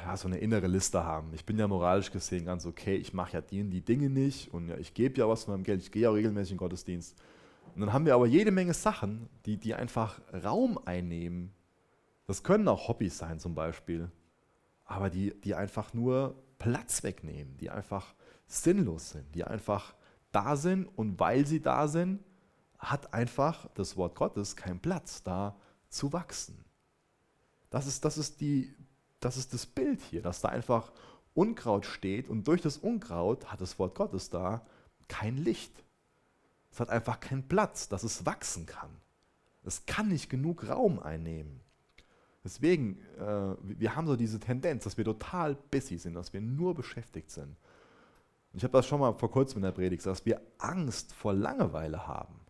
ja, so eine innere Liste haben. Ich bin ja moralisch gesehen ganz okay, ich mache ja die, die Dinge nicht und ja, ich gebe ja was von meinem Geld, ich gehe ja regelmäßig in den Gottesdienst. Und dann haben wir aber jede Menge Sachen, die, die einfach Raum einnehmen. Das können auch Hobbys sein zum Beispiel, aber die, die einfach nur Platz wegnehmen, die einfach sinnlos sind, die einfach da sind und weil sie da sind, hat einfach das Wort Gottes keinen Platz da zu wachsen. Das ist, das ist die, das ist das Bild hier, dass da einfach Unkraut steht und durch das Unkraut hat das Wort Gottes da kein Licht. Es hat einfach keinen Platz, dass es wachsen kann. Es kann nicht genug Raum einnehmen. Deswegen, äh, wir haben so diese Tendenz, dass wir total busy sind, dass wir nur beschäftigt sind. Und ich habe das schon mal vor kurzem in der Predigt gesagt, dass wir Angst vor Langeweile haben.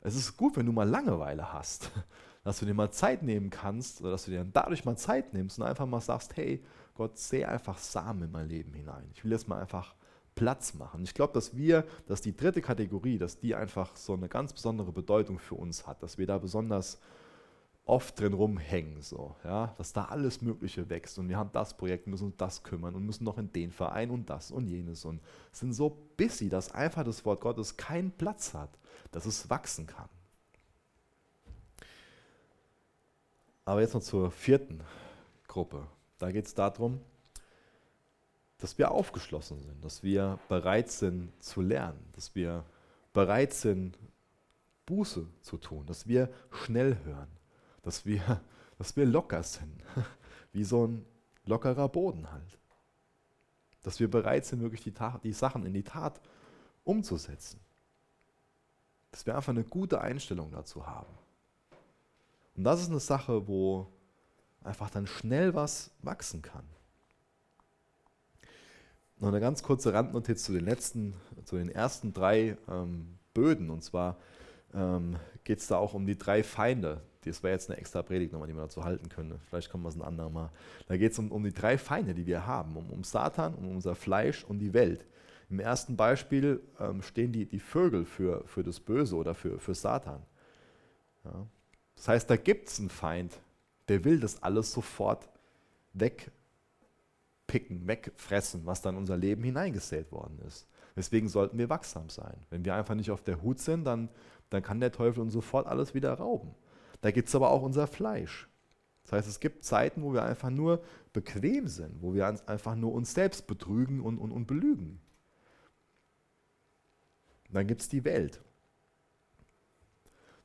Es ist gut, wenn du mal Langeweile hast dass du dir mal Zeit nehmen kannst oder dass du dir dadurch mal Zeit nimmst und einfach mal sagst, hey, Gott, seh einfach Samen in mein Leben hinein. Ich will jetzt mal einfach Platz machen. Ich glaube, dass wir, dass die dritte Kategorie, dass die einfach so eine ganz besondere Bedeutung für uns hat, dass wir da besonders oft drin rumhängen, so, ja, dass da alles Mögliche wächst und wir haben das Projekt, müssen uns das kümmern und müssen noch in den Verein und das und jenes und sind so busy, dass einfach das Wort Gottes keinen Platz hat, dass es wachsen kann. Aber jetzt noch zur vierten Gruppe. Da geht es darum, dass wir aufgeschlossen sind, dass wir bereit sind zu lernen, dass wir bereit sind, Buße zu tun, dass wir schnell hören, dass wir, dass wir locker sind, wie so ein lockerer Boden halt. Dass wir bereit sind, wirklich die, die Sachen in die Tat umzusetzen. Dass wir einfach eine gute Einstellung dazu haben. Und das ist eine Sache, wo einfach dann schnell was wachsen kann. Noch eine ganz kurze Randnotiz zu den letzten, zu den ersten drei ähm, Böden. Und zwar ähm, geht es da auch um die drei Feinde. Das wäre jetzt eine extra Predigt nochmal, die wir dazu halten können. Vielleicht kommen wir es ein andermal. Da geht es um, um die drei Feinde, die wir haben. Um, um Satan, um unser Fleisch und die Welt. Im ersten Beispiel ähm, stehen die, die Vögel für, für das Böse oder für, für Satan. Ja. Das heißt, da gibt es einen Feind, der will das alles sofort wegpicken, wegfressen, was dann in unser Leben hineingesät worden ist. Deswegen sollten wir wachsam sein. Wenn wir einfach nicht auf der Hut sind, dann, dann kann der Teufel uns sofort alles wieder rauben. Da gibt es aber auch unser Fleisch. Das heißt, es gibt Zeiten, wo wir einfach nur bequem sind, wo wir einfach nur uns selbst betrügen und, und, und belügen. Dann gibt es die Welt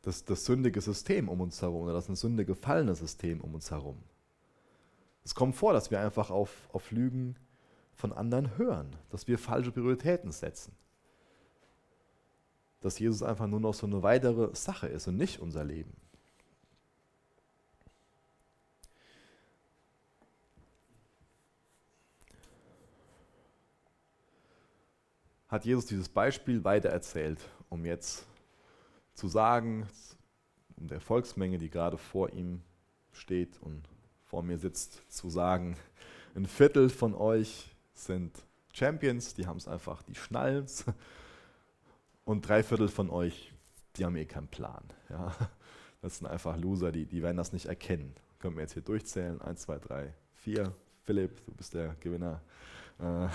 das, das sündige System um uns herum oder das ein Sünde gefallene System um uns herum. Es kommt vor, dass wir einfach auf, auf Lügen von anderen hören, dass wir falsche Prioritäten setzen. Dass Jesus einfach nur noch so eine weitere Sache ist und nicht unser Leben. Hat Jesus dieses Beispiel weitererzählt, um jetzt zu sagen, um der Volksmenge, die gerade vor ihm steht und vor mir sitzt, zu sagen, ein Viertel von euch sind Champions, die haben es einfach, die schnallen und drei Viertel von euch, die haben eh keinen Plan. Ja? Das sind einfach Loser, die, die werden das nicht erkennen. Können wir jetzt hier durchzählen? Eins, zwei, drei, vier. Philipp, du bist der Gewinner. Äh,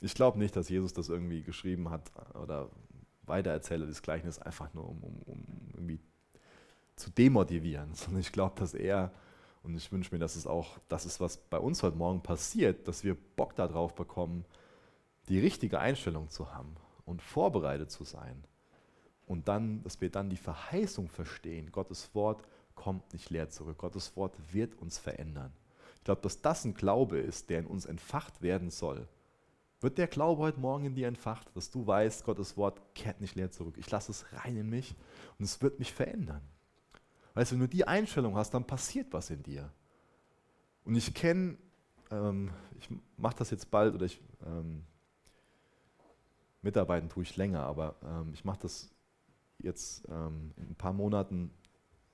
Ich glaube nicht, dass Jesus das irgendwie geschrieben hat oder weitererzähle das Gleichnis einfach nur, um, um, um irgendwie zu demotivieren, sondern ich glaube, dass er, und ich wünsche mir, dass es auch das ist, was bei uns heute Morgen passiert, dass wir Bock darauf bekommen, die richtige Einstellung zu haben und vorbereitet zu sein. Und dann, dass wir dann die Verheißung verstehen, Gottes Wort kommt nicht leer zurück, Gottes Wort wird uns verändern. Ich glaube, dass das ein Glaube ist, der in uns entfacht werden soll wird der Glaube heute Morgen in dir entfacht, dass du weißt, Gottes Wort kehrt nicht leer zurück. Ich lasse es rein in mich und es wird mich verändern. Weißt du, wenn du die Einstellung hast, dann passiert was in dir. Und ich kenne, ähm, ich mache das jetzt bald oder ich, ähm, mitarbeiten tue ich länger, aber ähm, ich mache das jetzt ähm, in ein paar Monaten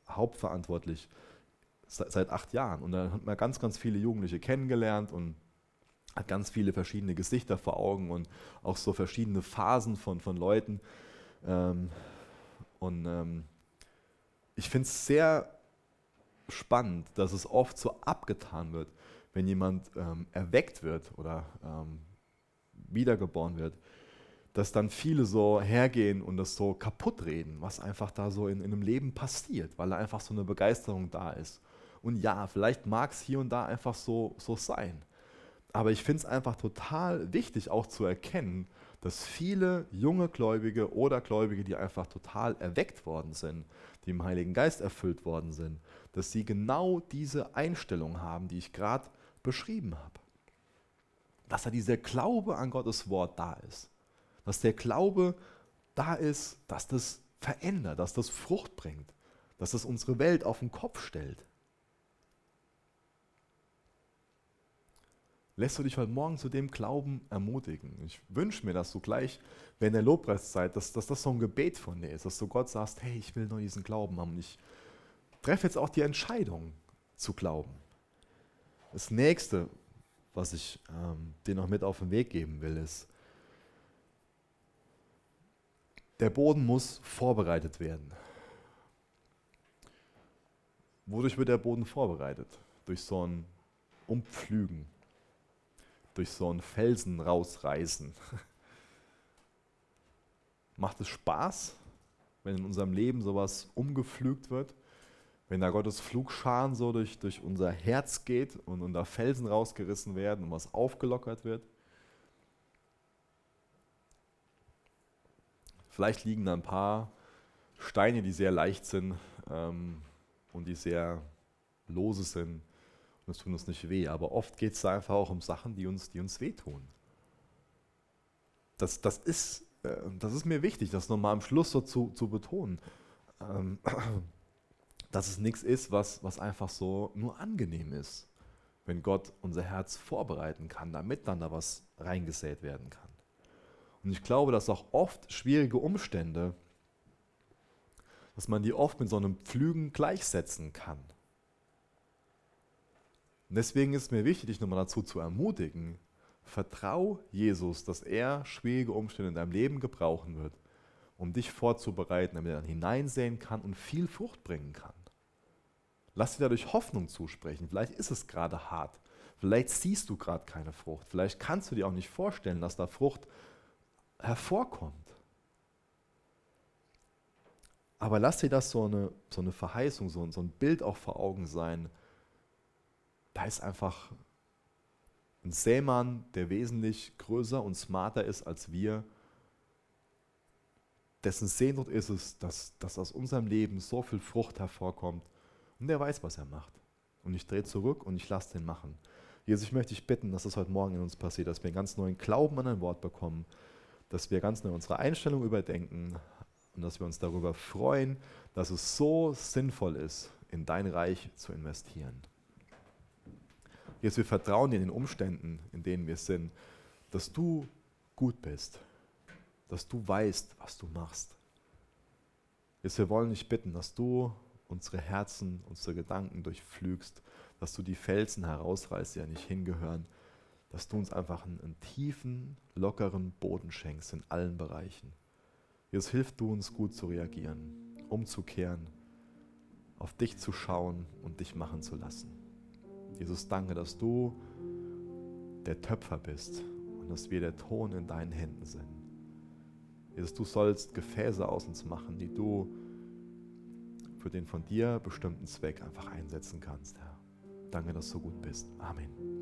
hauptverantwortlich seit, seit acht Jahren. Und dann hat man ganz, ganz viele Jugendliche kennengelernt und hat ganz viele verschiedene Gesichter vor Augen und auch so verschiedene Phasen von, von Leuten. Ähm, und ähm, ich finde es sehr spannend, dass es oft so abgetan wird, wenn jemand ähm, erweckt wird oder ähm, wiedergeboren wird, dass dann viele so hergehen und das so kaputt reden, was einfach da so in, in einem Leben passiert, weil da einfach so eine Begeisterung da ist. Und ja, vielleicht mag es hier und da einfach so, so sein. Aber ich finde es einfach total wichtig auch zu erkennen, dass viele junge Gläubige oder Gläubige, die einfach total erweckt worden sind, die im Heiligen Geist erfüllt worden sind, dass sie genau diese Einstellung haben, die ich gerade beschrieben habe. Dass da dieser Glaube an Gottes Wort da ist. Dass der Glaube da ist, dass das verändert, dass das Frucht bringt, dass das unsere Welt auf den Kopf stellt. Lässt du dich heute Morgen zu dem Glauben ermutigen. Ich wünsche mir, dass du gleich, wenn der Lobpreiszeit, dass, dass das so ein Gebet von dir ist, dass du Gott sagst, hey, ich will nur diesen Glauben haben. Und ich treffe jetzt auch die Entscheidung zu glauben. Das nächste, was ich ähm, dir noch mit auf den Weg geben will, ist, der Boden muss vorbereitet werden. Wodurch wird der Boden vorbereitet? Durch so ein Umpflügen durch so einen Felsen rausreißen. Macht es Spaß, wenn in unserem Leben sowas umgepflügt wird? Wenn da Gottes Flugscharen so durch, durch unser Herz geht und, da Felsen rausgerissen werden und was aufgelockert wird? Vielleicht liegen da ein paar Steine, die sehr leicht sind ähm, und die sehr lose sind und es tut uns nicht weh. Aber oft geht es einfach auch um Sachen, die uns, die uns wehtun. Das, das, ist, äh, das ist mir wichtig, das nochmal am Schluss so zu, zu betonen. Ähm, dass es nichts ist, was, was einfach so nur angenehm ist, wenn Gott unser Herz vorbereiten kann, damit dann da was reingesät werden kann. Und ich glaube, dass auch oft schwierige Umstände, dass man die oft mit so einem Pflügen gleichsetzen kann. Deswegen ist mir wichtig, dich nochmal dazu zu ermutigen, vertrau Jesus, dass er schwierige Umstände in deinem Leben gebrauchen wird, um dich vorzubereiten, damit er dann hineinsehen kann und viel Frucht bringen kann. Lass dir dadurch Hoffnung zusprechen. Vielleicht ist es gerade hart. Vielleicht siehst du gerade keine Frucht. Vielleicht kannst du dir auch nicht vorstellen, dass da Frucht hervorkommt. Aber lass dir das so eine, so eine Verheißung, so, so ein Bild auch vor Augen sein, da ist einfach ein Sämann, der wesentlich größer und smarter ist als wir, dessen Sehnsucht ist es, dass, dass aus unserem Leben so viel Frucht hervorkommt und der weiß, was er macht. Und ich drehe zurück und ich lasse den machen. Jesus, ich möchte dich bitten, dass das heute Morgen in uns passiert, dass wir einen ganz neuen Glauben an ein Wort bekommen, dass wir ganz neu unsere Einstellung überdenken und dass wir uns darüber freuen, dass es so sinnvoll ist, in dein Reich zu investieren. Jesus, wir vertrauen dir in den Umständen, in denen wir sind, dass du gut bist, dass du weißt, was du machst. Jesus, wir wollen dich bitten, dass du unsere Herzen, unsere Gedanken durchflügst, dass du die Felsen herausreißt, die ja nicht hingehören, dass du uns einfach einen, einen tiefen, lockeren Boden schenkst in allen Bereichen. Jesus, hilf du uns gut zu reagieren, umzukehren, auf dich zu schauen und dich machen zu lassen. Jesus, danke, dass du der Töpfer bist und dass wir der Ton in deinen Händen sind. Jesus, du sollst Gefäße aus uns machen, die du für den von dir bestimmten Zweck einfach einsetzen kannst, Herr. Danke, dass du so gut bist. Amen.